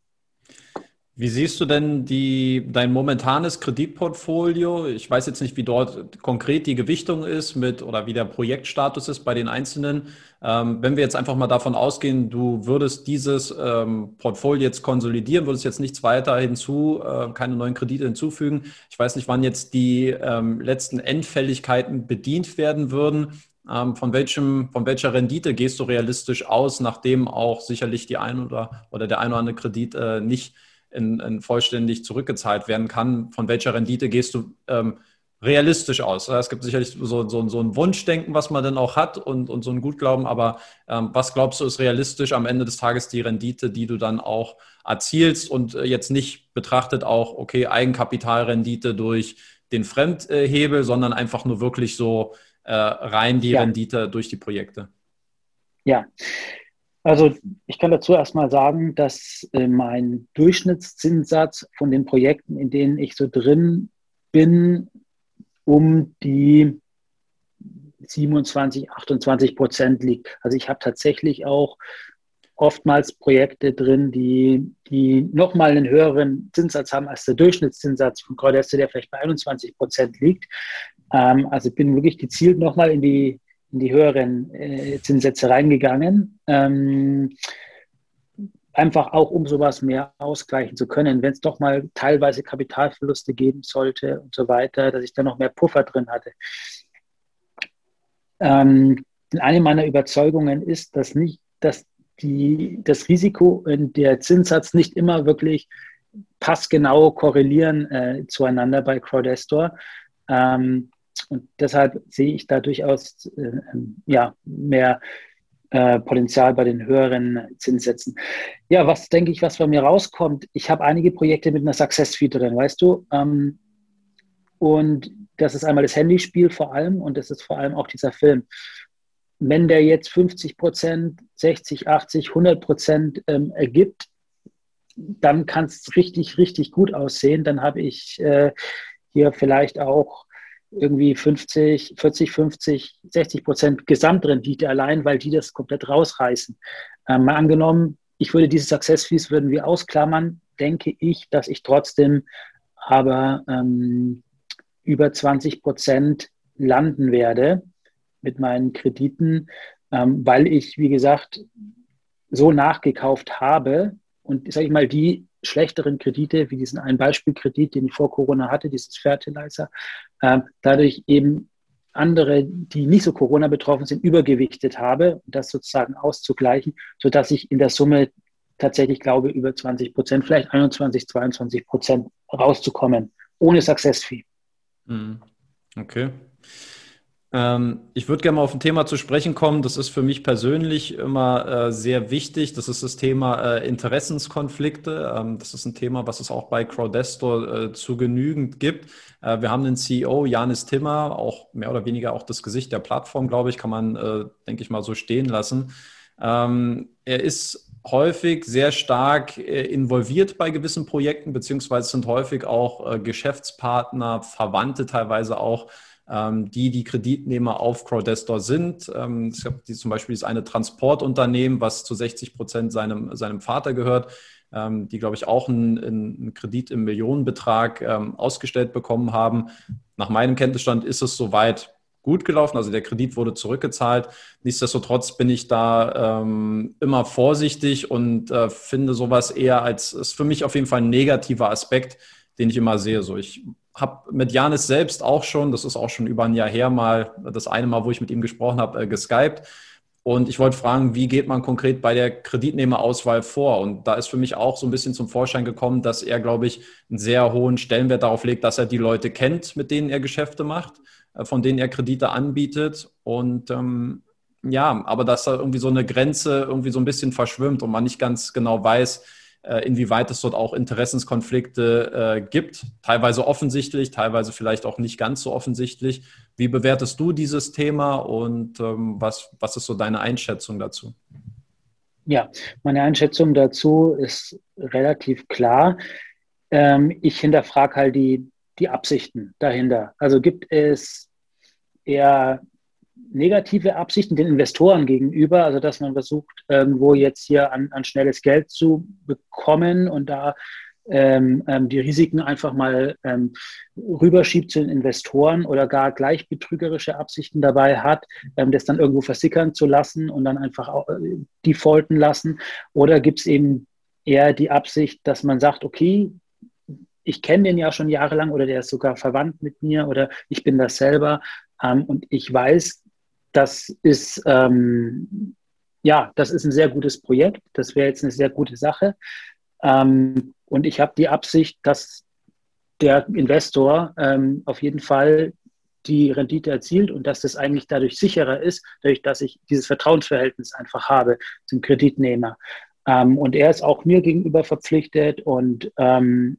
Wie siehst du denn die, dein momentanes Kreditportfolio? Ich weiß jetzt nicht, wie dort konkret die Gewichtung ist mit oder wie der Projektstatus ist bei den einzelnen. Ähm, wenn wir jetzt einfach mal davon ausgehen, du würdest dieses ähm, Portfolio jetzt konsolidieren, würdest jetzt nichts weiter hinzu, äh, keine neuen Kredite hinzufügen. Ich weiß nicht, wann jetzt die ähm, letzten Endfälligkeiten bedient werden würden. Ähm, von, welchem, von welcher Rendite gehst du realistisch aus, nachdem auch sicherlich die ein oder, oder der ein oder andere Kredit äh, nicht in, in vollständig zurückgezahlt werden kann. Von welcher Rendite gehst du ähm, realistisch aus? Es gibt sicherlich so, so, so ein Wunschdenken, was man dann auch hat und, und so ein Gutglauben, aber ähm, was glaubst du ist realistisch am Ende des Tages die Rendite, die du dann auch erzielst und äh, jetzt nicht betrachtet auch, okay, Eigenkapitalrendite durch den Fremdhebel, sondern einfach nur wirklich so äh, rein die ja. Rendite durch die Projekte? Ja, also ich kann dazu erstmal sagen, dass äh, mein Durchschnittszinssatz von den Projekten, in denen ich so drin bin, um die 27, 28 Prozent liegt. Also ich habe tatsächlich auch oftmals Projekte drin, die, die nochmal einen höheren Zinssatz haben als der Durchschnittszinssatz von Cordeste, der vielleicht bei 21 Prozent liegt. Ähm, also bin wirklich gezielt nochmal in die in die höheren äh, Zinssätze reingegangen. Ähm, einfach auch, um sowas mehr ausgleichen zu können, wenn es doch mal teilweise Kapitalverluste geben sollte und so weiter, dass ich da noch mehr Puffer drin hatte. Ähm, eine meiner Überzeugungen ist, dass nicht, dass die, das Risiko und der Zinssatz nicht immer wirklich passgenau korrelieren äh, zueinander bei Crowdestor. Ähm, und deshalb sehe ich da durchaus äh, ja, mehr äh, Potenzial bei den höheren Zinssätzen. Ja, was denke ich, was bei mir rauskommt? Ich habe einige Projekte mit einer Success Fee drin, weißt du? Ähm, und das ist einmal das Handyspiel vor allem und das ist vor allem auch dieser Film. Wenn der jetzt 50 Prozent, 60, 80, 100 Prozent ähm, ergibt, dann kann es richtig, richtig gut aussehen. Dann habe ich äh, hier vielleicht auch irgendwie 50, 40, 50, 60 Prozent Gesamtrendite allein, weil die das komplett rausreißen. Ähm, mal angenommen, ich würde diese Success Fees würden wir ausklammern, denke ich, dass ich trotzdem aber ähm, über 20 Prozent landen werde mit meinen Krediten, ähm, weil ich, wie gesagt, so nachgekauft habe und, sage ich mal, die schlechteren Kredite, wie diesen einen Beispielkredit, den ich vor Corona hatte, dieses Fertilizer, äh, dadurch eben andere, die nicht so Corona betroffen sind, übergewichtet habe, das sozusagen auszugleichen, sodass ich in der Summe tatsächlich glaube, über 20 Prozent, vielleicht 21, 22 Prozent rauszukommen, ohne Success Fee. Mhm. Okay. Ähm, ich würde gerne mal auf ein Thema zu sprechen kommen. Das ist für mich persönlich immer äh, sehr wichtig. Das ist das Thema äh, Interessenskonflikte. Ähm, das ist ein Thema, was es auch bei Crowdestor äh, zu genügend gibt. wir haben den CEO Janis Timmer, auch mehr oder weniger auch das Gesicht der Plattform, glaube ich, kann man, denke ich mal, so stehen lassen. Ähm, er ist häufig sehr stark involviert bei gewissen Projekten, beziehungsweise sind häufig auch Geschäftspartner, Verwandte teilweise auch die die Kreditnehmer auf Crowdestor sind. Ähm, es gibt zum Beispiel ist eine Transportunternehmen, was zu 60 Prozent seinem, seinem Vater gehört, ähm, die, glaube ich, auch einen, einen, Kredit im Millionenbetrag ausgestellt bekommen haben. Nach meinem Kenntnisstand ist es soweit gut gelaufen. Also der Kredit wurde zurückgezahlt. Nichtsdestotrotz bin ich da ähm, immer vorsichtig und äh, finde sowas eher als, ist für mich auf jeden Fall ein negativer Aspekt, den ich immer sehe. So, ich habe mit Janis selbst auch schon, das ist auch schon über ein Jahr her mal, das eine Mal, wo ich mit ihm gesprochen habe, äh, geskypt. Und ich wollte fragen, wie geht man konkret bei der Kreditnehmerauswahl vor? Und da ist für mich auch so ein bisschen zum Vorschein gekommen, dass er, glaube ich, einen sehr hohen Stellenwert darauf legt, dass er die Leute kennt, mit denen er Geschäfte macht, äh, von denen er Kredite anbietet. Und ähm, ja, aber dass da irgendwie so eine Grenze irgendwie so ein bisschen verschwimmt und man nicht ganz genau weiß, inwieweit es dort auch Interessenskonflikte äh, gibt, teilweise offensichtlich, teilweise vielleicht auch nicht ganz so offensichtlich. Wie bewertest du dieses Thema und ähm, was, was ist so deine Einschätzung dazu? Ja, meine Einschätzung dazu ist relativ klar. Ähm, ich hinterfrage halt die, die Absichten dahinter. Also gibt es eher negative Absichten den Investoren gegenüber, also dass man versucht, irgendwo jetzt hier an, an schnelles Geld zu bekommen und da ähm, ähm, die Risiken einfach mal ähm, rüberschiebt zu den Investoren oder gar gleich betrügerische Absichten dabei hat, ähm, das dann irgendwo versickern zu lassen und dann einfach äh, defaulten lassen? Oder gibt es eben eher die Absicht, dass man sagt, okay, ich kenne den ja schon jahrelang oder der ist sogar verwandt mit mir oder ich bin das selber ähm, und ich weiß, das ist ähm, ja, das ist ein sehr gutes Projekt. Das wäre jetzt eine sehr gute Sache. Ähm, und ich habe die Absicht, dass der Investor ähm, auf jeden Fall die Rendite erzielt und dass das eigentlich dadurch sicherer ist, dadurch, dass ich dieses Vertrauensverhältnis einfach habe zum Kreditnehmer. Ähm, und er ist auch mir gegenüber verpflichtet und ähm,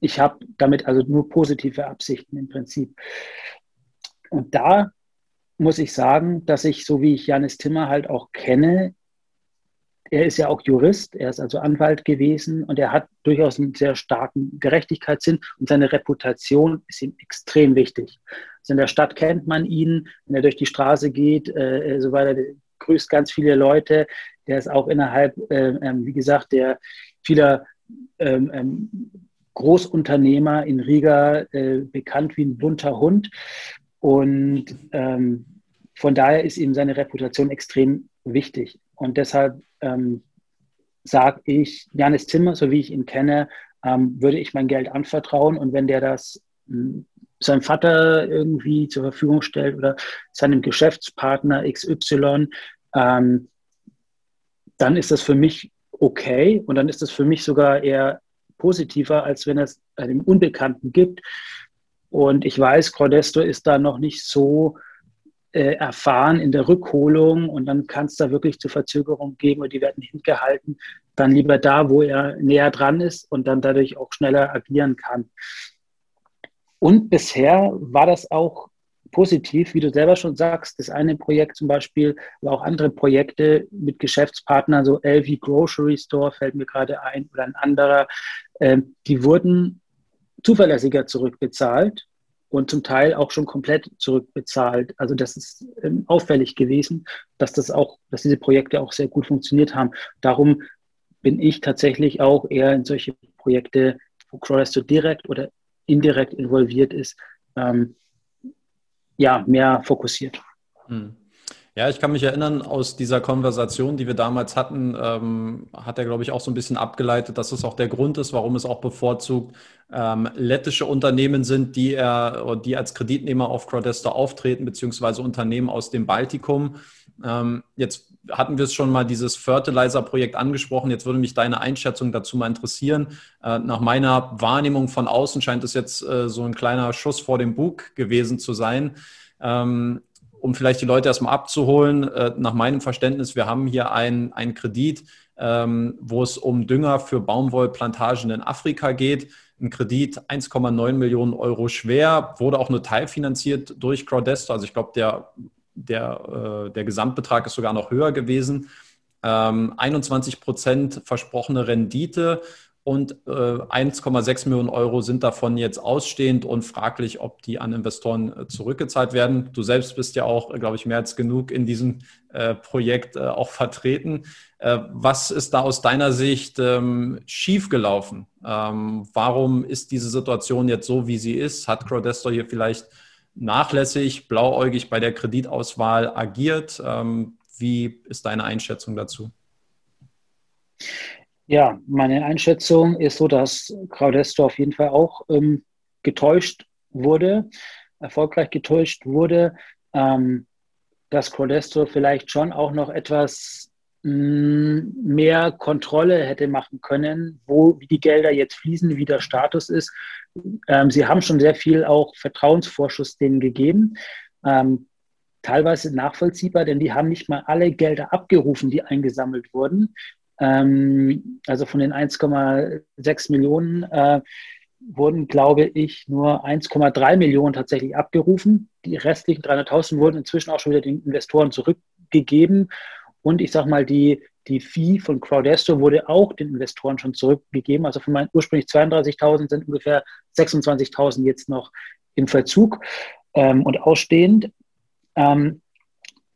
ich habe damit also nur positive Absichten im Prinzip. Und da muss ich sagen, dass ich, so wie ich Janis Timmer halt auch kenne, er ist ja auch Jurist, er ist also Anwalt gewesen und er hat durchaus einen sehr starken Gerechtigkeitssinn und seine Reputation ist ihm extrem wichtig. Also in der Stadt kennt man ihn, wenn er durch die Straße geht, äh, so weiter, grüßt ganz viele Leute. Der ist auch innerhalb, äh, äh, wie gesagt, der vieler ähm, ähm, Großunternehmer in Riga äh, bekannt wie ein bunter Hund. Und ähm, von daher ist ihm seine Reputation extrem wichtig. Und deshalb ähm, sage ich, Janis Zimmer, so wie ich ihn kenne, ähm, würde ich mein Geld anvertrauen. Und wenn der das ähm, seinem Vater irgendwie zur Verfügung stellt oder seinem Geschäftspartner XY, ähm, dann ist das für mich okay und dann ist das für mich sogar eher positiver, als wenn es einem Unbekannten gibt, und ich weiß, Cordesto ist da noch nicht so äh, erfahren in der Rückholung und dann kann es da wirklich zu Verzögerungen geben und die werden hingehalten. Dann lieber da, wo er näher dran ist und dann dadurch auch schneller agieren kann. Und bisher war das auch positiv, wie du selber schon sagst. Das eine Projekt zum Beispiel, aber auch andere Projekte mit Geschäftspartnern, so LV Grocery Store fällt mir gerade ein oder ein anderer, äh, die wurden zuverlässiger zurückbezahlt und zum Teil auch schon komplett zurückbezahlt. Also das ist ähm, auffällig gewesen, dass das auch, dass diese Projekte auch sehr gut funktioniert haben. Darum bin ich tatsächlich auch eher in solche Projekte, wo Crowdesto direkt oder indirekt involviert ist, ähm, ja, mehr fokussiert. Hm. Ja, ich kann mich erinnern, aus dieser Konversation, die wir damals hatten, ähm, hat er, glaube ich, auch so ein bisschen abgeleitet, dass es auch der Grund ist, warum es auch bevorzugt ähm, lettische Unternehmen sind, die er, die als Kreditnehmer auf Crowdester auftreten, beziehungsweise Unternehmen aus dem Baltikum. Ähm, jetzt hatten wir es schon mal dieses Fertilizer-Projekt angesprochen. Jetzt würde mich deine Einschätzung dazu mal interessieren. Äh, nach meiner Wahrnehmung von außen scheint es jetzt äh, so ein kleiner Schuss vor dem Bug gewesen zu sein. Ähm, um vielleicht die Leute erstmal abzuholen, äh, nach meinem Verständnis, wir haben hier einen Kredit, ähm, wo es um Dünger für Baumwollplantagen in Afrika geht. Ein Kredit 1,9 Millionen Euro schwer, wurde auch nur teilfinanziert durch Crowdesto. Also ich glaube, der, der, äh, der Gesamtbetrag ist sogar noch höher gewesen. 21 ähm, Prozent versprochene Rendite und äh, 1,6 Millionen Euro sind davon jetzt ausstehend und fraglich, ob die an Investoren äh, zurückgezahlt werden. Du selbst bist ja auch, glaube ich, mehr als genug in diesem äh, Projekt äh, auch vertreten. Äh, was ist da aus deiner Sicht ähm, schiefgelaufen? Ähm, warum ist diese Situation jetzt so, wie sie ist? Hat Crowdestor hier vielleicht nachlässig, blauäugig bei der Kreditauswahl agiert? Ähm, wie ist deine Einschätzung dazu? Ja, meine Einschätzung ist so, dass Crowdesto auf jeden Fall auch ähm, getäuscht wurde, erfolgreich getäuscht wurde, ähm, dass Crowdesto vielleicht schon auch noch etwas mh, mm, mehr Kontrolle hätte machen können, wo wie die Gelder jetzt fließen, wie der Status ist. Ähm, sie haben schon sehr viel auch Vertrauensvorschuss denen gegeben. Ähm, teilweise nachvollziehbar, denn die haben nicht mal alle Gelder abgerufen, die eingesammelt wurden. Ähm, also von den 1,6 Millionen äh, wurden, glaube ich, nur 1,3 Millionen tatsächlich abgerufen. Die restlichen 300.000 wurden inzwischen auch schon wieder den Investoren zurückgegeben. Und ich sage mal, die, die Fee von Crowdesto wurde auch den Investoren schon zurückgegeben. Also von meinen ursprünglich 32.000 sind ungefähr 26.000 jetzt noch im Verzug ähm, und ausstehend. Ähm,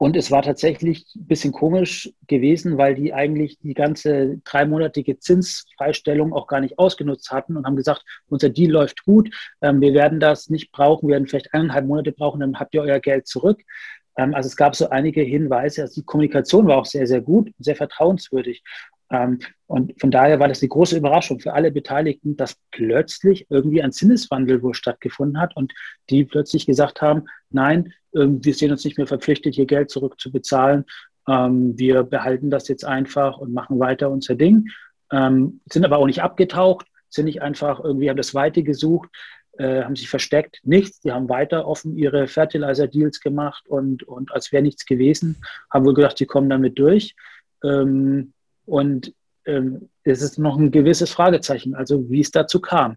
Und es war tatsächlich ein bisschen komisch gewesen, weil die eigentlich die ganze dreimonatige Zinsfreistellung auch gar nicht ausgenutzt hatten und haben gesagt, unser Deal läuft gut, ähm, wir werden das nicht brauchen, wir werden vielleicht eineinhalb Monate brauchen, dann habt ihr euer Geld zurück. Ähm, also es gab so einige Hinweise, also die Kommunikation war auch sehr, sehr gut, sehr vertrauenswürdig. Ähm, und von daher war das die große Überraschung für alle Beteiligten, dass plötzlich irgendwie ein Sinneswandel wohl stattgefunden hat und die plötzlich gesagt haben, nein, ähm, wir sehen uns nicht mehr verpflichtet, hier Geld zurückzubezahlen. Ähm, wir behalten das jetzt einfach und machen weiter unser Ding. Sind aber auch nicht abgetaucht, sind nicht einfach irgendwie, haben das Weite gesucht, äh, haben sich versteckt, nichts. Die haben weiter offen ihre Fertilizer-Deals gemacht und, und als wäre nichts gewesen, haben wohl gedacht, sie kommen damit durch. Und ähm, es ist noch ein gewisses Fragezeichen, also wie es dazu kam.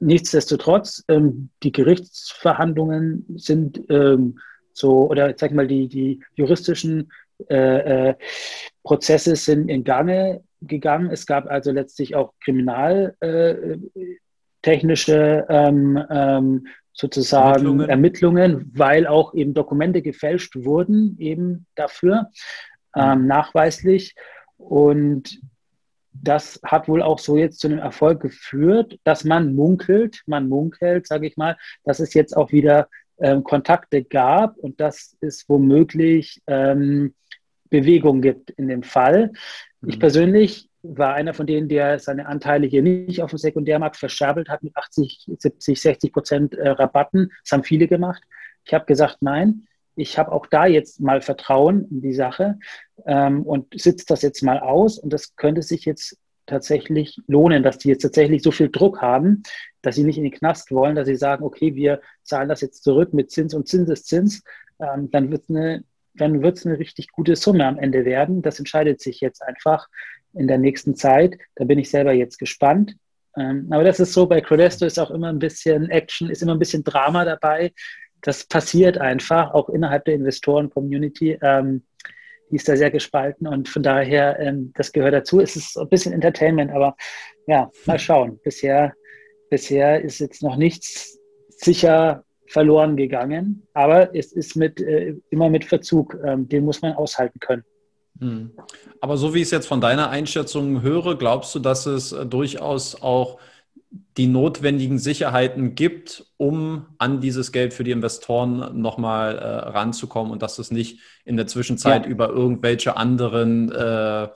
Nichtsdestotrotz, ähm, die Gerichtsverhandlungen sind ähm, so, oder sag mal, die, die juristischen äh, äh, Prozesse sind in Gange gegangen. Es gab also letztlich auch kriminaltechnische äh, ähm, ähm, sozusagen Ermittlungen. Ermittlungen. weil auch eben Dokumente gefälscht wurden, eben dafür, ähm, nachweislich. Und das hat wohl auch so jetzt zu einem Erfolg geführt, dass man munkelt, man munkelt, sage ich mal, dass es jetzt auch wieder ähm, Kontakte gab und dass es womöglich ähm, Bewegung gibt in dem Fall. Mhm. Ich persönlich war einer von denen, der seine Anteile hier nicht auf dem Sekundärmarkt verscherbelt hat mit 80, 70, 60 Prozent äh, Rabatten. Das haben viele gemacht. Ich habe gesagt, nein, ich habe auch da jetzt mal Vertrauen in die Sache ähm, und sitze das jetzt mal aus. Und das könnte sich jetzt tatsächlich lohnen, dass die jetzt tatsächlich so viel Druck haben, dass sie nicht in den Knast wollen, dass sie sagen, okay, wir zahlen das jetzt zurück mit Zins und Zinseszins. Ähm, dann wird es eine, dann wird's eine richtig gute Summe am Ende werden. Das entscheidet sich jetzt einfach in der nächsten Zeit. Da bin ich selber jetzt gespannt. Ähm, aber das ist so, bei Crodesto ist auch immer ein bisschen Action, ist immer ein bisschen Drama dabei das passiert einfach, auch innerhalb der Investoren-Community. Ähm, die ist da sehr gespalten und von daher, ähm, das gehört dazu. Es ist ein bisschen Entertainment, aber ja, mal schauen. Bisher, bisher ist jetzt noch nichts sicher verloren gegangen, aber es ist mit, äh, immer mit Verzug. Ähm, den muss man aushalten können. Hm. Aber so wie ich es jetzt von deiner Einschätzung höre, glaubst du, dass es äh, durchaus auch die notwendigen Sicherheiten gibt, um an dieses Geld für die Investoren nochmal äh, ranzukommen und dass es nicht in der Zwischenzeit ja. über irgendwelche anderen äh,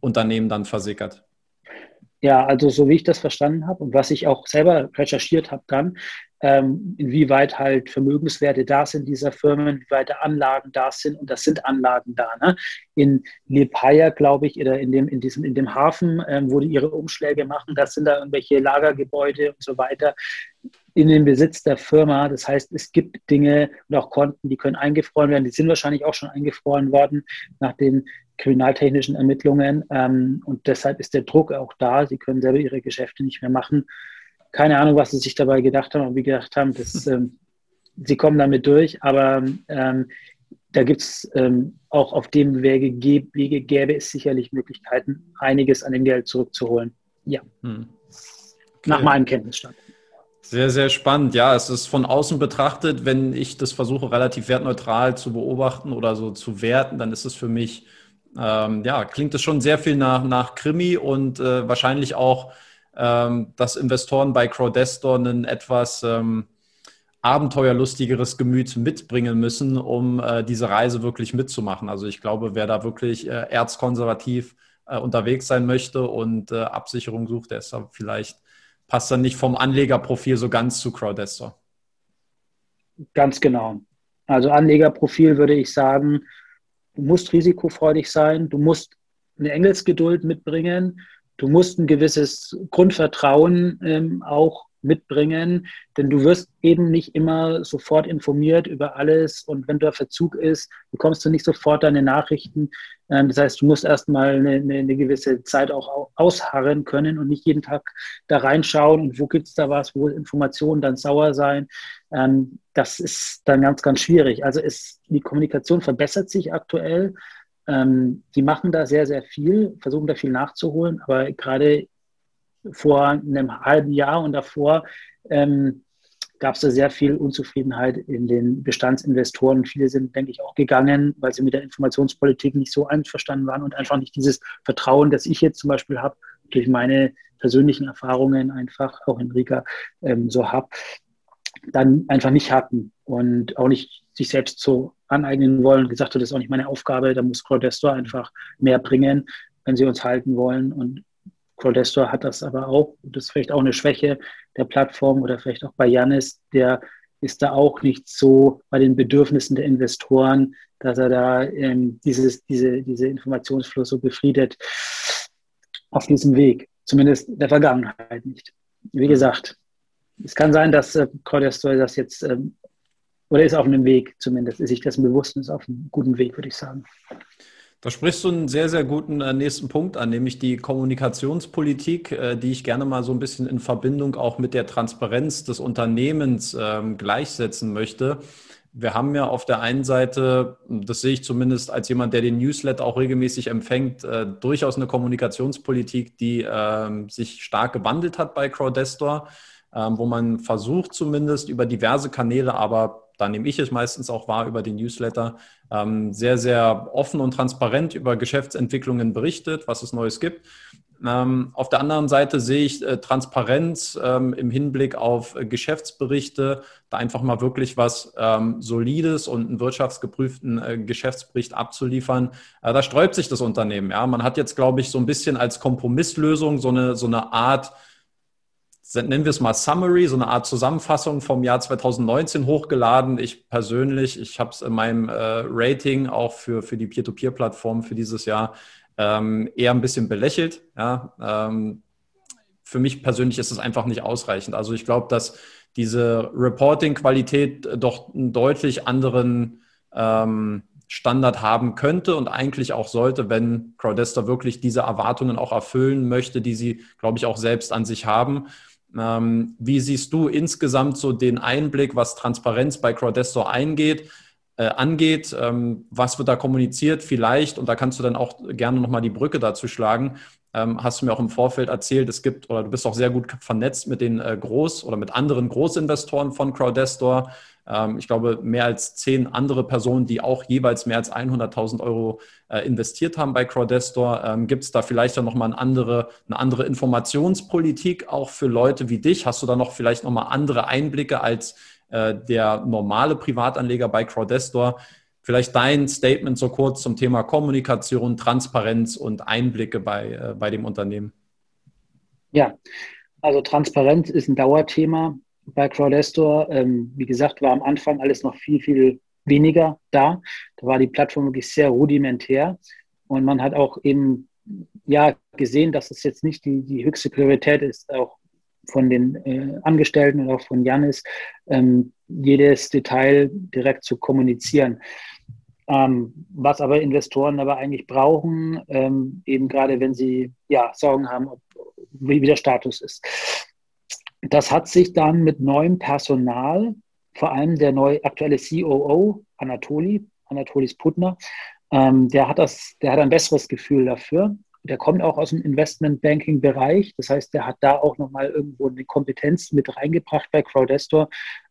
Unternehmen dann versickert. Ja, also so wie ich das verstanden habe und was ich auch selber recherchiert habe dann, ähm, inwieweit halt Vermögenswerte da sind dieser Firmen, wie weit Anlagen da sind und das sind Anlagen da. Ne? In Lepaya, glaube ich, oder in dem, in diesem, in dem Hafen, ähm, wo die ihre Umschläge machen, das sind da irgendwelche Lagergebäude und so weiter in den Besitz der Firma. Das heißt, es gibt Dinge und auch Konten, die können eingefroren werden. Die sind wahrscheinlich auch schon eingefroren worden nach den kriminaltechnischen Ermittlungen. Ähm, und deshalb ist der Druck auch da. Sie können selber ihre Geschäfte nicht mehr machen keine Ahnung, was sie sich dabei gedacht haben, ob wir gedacht haben, dass ähm, sie kommen damit durch, aber ähm, da gibt es ähm, auch auf dem Wege, Wege gäbe es sicherlich Möglichkeiten, einiges an dem Geld zurückzuholen. Ja. Hm. Okay. Nach meinem Kenntnisstand. Sehr, sehr spannend. Ja, es ist von außen betrachtet, wenn ich das versuche, relativ wertneutral zu beobachten oder so zu werten, dann ist es für mich, ähm, ja, klingt es schon sehr viel nach, nach Krimi und äh, wahrscheinlich auch ähm, dass Investoren bei Crowdestor ein etwas ähm, abenteuerlustigeres Gemüt mitbringen müssen, um äh, diese Reise wirklich mitzumachen. Also ich glaube, wer da wirklich äh, erzkonservativ äh, unterwegs sein möchte und äh, Absicherung sucht, der ist da vielleicht, passt dann nicht vom Anlegerprofil so ganz zu Crowdestor. Ganz genau. Also Anlegerprofil würde ich sagen, du musst risikofreudig sein, du musst eine Engelsgeduld mitbringen, du musst ein gewisses Grundvertrauen ähm, auch mitbringen, denn du wirst eben nicht immer sofort informiert über alles und wenn da Verzug ist, bekommst du nicht sofort deine Nachrichten. Ähm, das heißt, du musst erstmal eine, eine, eine gewisse Zeit auch ausharren können und nicht jeden Tag da reinschauen und wo gibt es da was, wo Informationen dann sauer sein. Ähm, das ist dann ganz, ganz schwierig. Also ist, die Kommunikation verbessert sich aktuell. Ähm, die machen da sehr, sehr viel, versuchen da viel nachzuholen, aber gerade vor einem halben Jahr und davor ähm, gab es da sehr viel Unzufriedenheit in den Bestandsinvestoren. Viele sind, denke ich, auch gegangen, weil sie mit der Informationspolitik nicht so einverstanden waren und einfach nicht dieses Vertrauen, das ich jetzt zum Beispiel habe, durch meine persönlichen Erfahrungen einfach, auch in Riga, ähm, so habe, dann einfach nicht hatten und auch nicht sich selbst so aneignen wollen. Gesagt hat, das ist auch nicht meine Aufgabe, da muss Crowdestor einfach mehr bringen, wenn sie uns halten wollen. Und Crowdestor hat das aber auch. Das ist vielleicht auch eine Schwäche der Plattform oder vielleicht auch bei Janis, der ist da auch nicht so bei den Bedürfnissen der Investoren, dass er da ähm, dieses, diese, diese Informationsfluss so befriedet auf diesem Weg. Zumindest in der Vergangenheit nicht. Wie gesagt, es kann sein, dass äh, Crowdestor das jetzt ähm, oder ist auf einem Weg zumindest, ist sich dessen bewusst und ist auf einem guten Weg, würde ich sagen. Da sprichst du einen sehr, sehr guten äh, nächsten Punkt an, nämlich die Kommunikationspolitik, äh, die ich gerne mal so ein bisschen in Verbindung auch mit der Transparenz des Unternehmens ähm, gleichsetzen möchte. Wir haben ja auf der einen Seite, das sehe ich zumindest als jemand, der den Newsletter auch regelmäßig empfängt, äh, durchaus eine Kommunikationspolitik, die ähm, sich stark gewandelt hat bei Crowdestor, wo man versucht zumindest über diverse Kanäle, aber da nehme ich es meistens auch wahr über den Newsletter, ähm, sehr, sehr offen und transparent über Geschäftsentwicklungen berichtet, was es Neues gibt. Ähm, auf der anderen Seite sehe ich äh, Transparenz ähm, im Hinblick auf äh, Geschäftsberichte, da einfach mal wirklich was ähm, Solides und einen wirtschaftsgeprüften äh, Geschäftsbericht abzuliefern. Da sträubt sich das Unternehmen. Ja, man hat jetzt, glaube ich, so ein bisschen als Kompromisslösung so eine, so eine Art nennen wir es mal Summary, so eine Art Zusammenfassung vom Jahr 2019 hochgeladen. Ich persönlich, ich habe es in meinem äh, Rating auch für, für die Peer-to-Peer-Plattform für dieses Jahr ähm, eher ein bisschen belächelt. Ja? Ähm, für mich persönlich ist es einfach nicht ausreichend. Also ich glaube, dass diese Reporting-Qualität doch einen deutlich anderen ähm, Standard haben könnte und eigentlich auch sollte, wenn Crowdester wirklich diese Erwartungen auch erfüllen möchte, die sie, glaube ich, auch selbst an sich haben. Ähm, wie siehst du insgesamt so den Einblick, was Transparenz bei Crowdestor eingeht, äh, angeht? Ähm, was wird da kommuniziert vielleicht? Und da kannst du dann auch gerne nochmal die Brücke dazu schlagen. Ähm, hast du mir auch im Vorfeld erzählt, es gibt, oder du bist auch sehr gut vernetzt mit den äh, Groß- oder mit anderen Großinvestoren von Crowdestor. Ähm, ich glaube, mehr als zehn andere Personen, die auch jeweils mehr als 100.000 Euro äh, investiert haben bei Crowdestor. Ähm, Gibt es da vielleicht dann nochmal eine andere, eine andere Informationspolitik auch für Leute wie dich? Hast du da noch vielleicht nochmal andere Einblicke als äh, der normale Privatanleger bei Crowdestor? Vielleicht dein Statement so kurz zum Thema Kommunikation, Transparenz und Einblicke bei, äh, bei dem Unternehmen. Ja, also Transparenz ist ein Dauerthema bei Crowdestor. Ähm, wie gesagt, war am Anfang alles noch viel, viel weniger da. Da war die Plattform wirklich sehr rudimentär und man hat auch eben ja gesehen, dass es jetzt nicht die, die höchste Priorität ist, auch von den äh, Angestellten und auch von Janis, ähm, jedes Detail direkt zu kommunizieren. Ähm, was aber Investoren aber eigentlich brauchen, ähm, eben gerade wenn sie ja Sorgen haben, ob, wie, wie der Status ist. Das hat sich dann mit neuem Personal, vor allem der neue aktuelle COO, Anatoli, Anatolis Putner, ähm, der hat das, der hat ein besseres Gefühl dafür. Der kommt auch aus dem Investment-Banking-Bereich. Das heißt, der hat da auch nochmal irgendwo eine Kompetenz mit reingebracht bei Crowdestor,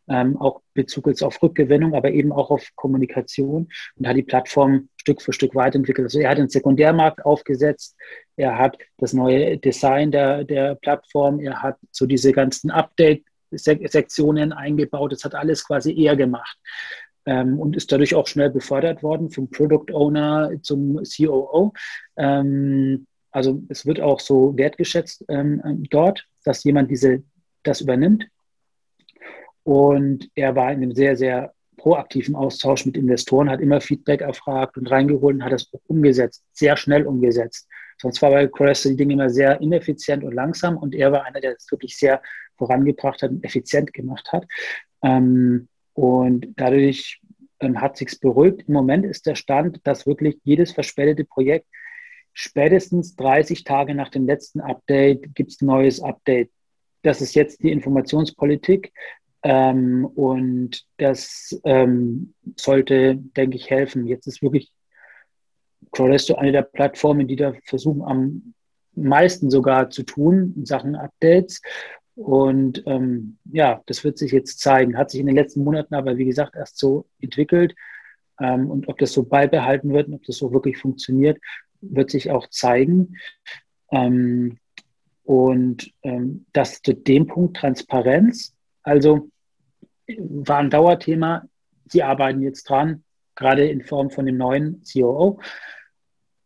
ähm, auch Bezug jetzt auf Rückgewinnung, aber eben auch auf Kommunikation und hat die Plattform Stück für Stück weiterentwickelt. Also er hat den Sekundärmarkt aufgesetzt, er hat das neue Design der, der Plattform, er hat so diese ganzen Update-Sektionen eingebaut, das hat alles quasi er gemacht. Ähm, und ist dadurch auch schnell befördert worden vom Product Owner zum COO. Ähm, also es wird auch so wertgeschätzt ähm, dort, dass jemand diese, das übernimmt. Und er war in einem sehr, sehr proaktiven Austausch mit Investoren, hat immer Feedback erfragt und reingeholt und hat das umgesetzt, sehr schnell umgesetzt. Sonst war bei Cresta die Dinge immer sehr ineffizient und langsam und er war einer, der es wirklich sehr vorangebracht hat und effizient gemacht hat. Ähm, und dadurch ähm, hat sich's beruhigt. Im Moment ist der Stand, dass wirklich jedes verspätete Projekt spätestens 30 Tage nach dem letzten Update gibt es ein neues Update. Das ist jetzt die Informationspolitik. Ähm, und das ähm, sollte, denke ich, helfen. Jetzt ist wirklich Crowdesto eine der Plattformen, die da versuchen, am meisten sogar zu tun in Sachen Updates. Und ähm, ja, das wird sich jetzt zeigen. Hat sich in den letzten Monaten aber, wie gesagt, erst so entwickelt. Ähm, und ob das so beibehalten wird und ob das so wirklich funktioniert, wird sich auch zeigen. Ähm, und ähm, das zu dem Punkt Transparenz, also war ein Dauerthema. Sie arbeiten jetzt dran, gerade in Form von dem neuen COO.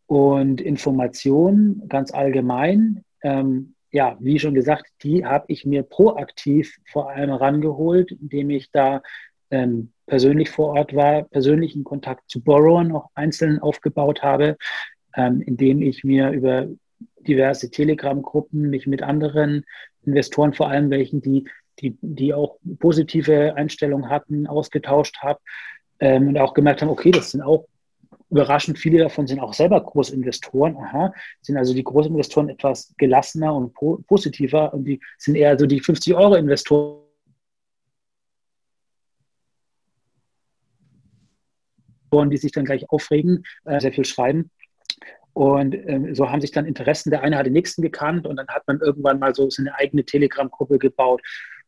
Und Informationen ganz allgemein, ähm, ja, wie schon gesagt, die habe ich mir proaktiv vor allem rangeholt, indem ich da ähm, persönlich vor Ort war, persönlichen Kontakt zu Borrowern auch einzeln aufgebaut habe, ähm, indem ich mir über diverse Telegram-Gruppen mich mit anderen Investoren, vor allem welchen, die, die, die auch positive Einstellungen hatten, ausgetauscht habe ähm, und auch gemerkt haben, okay, das sind auch überraschend viele davon sind auch selber Großinvestoren. Aha, sind also die Großinvestoren etwas gelassener und po positiver und die sind eher so die 50-Euro-Investoren. die sich dann gleich aufregen, äh, sehr viel schreiben. Und ähm, so haben sich dann Interessen, der eine hat den nächsten gekannt und dann hat man irgendwann mal so seine eigene Telegram-Gruppe gebaut.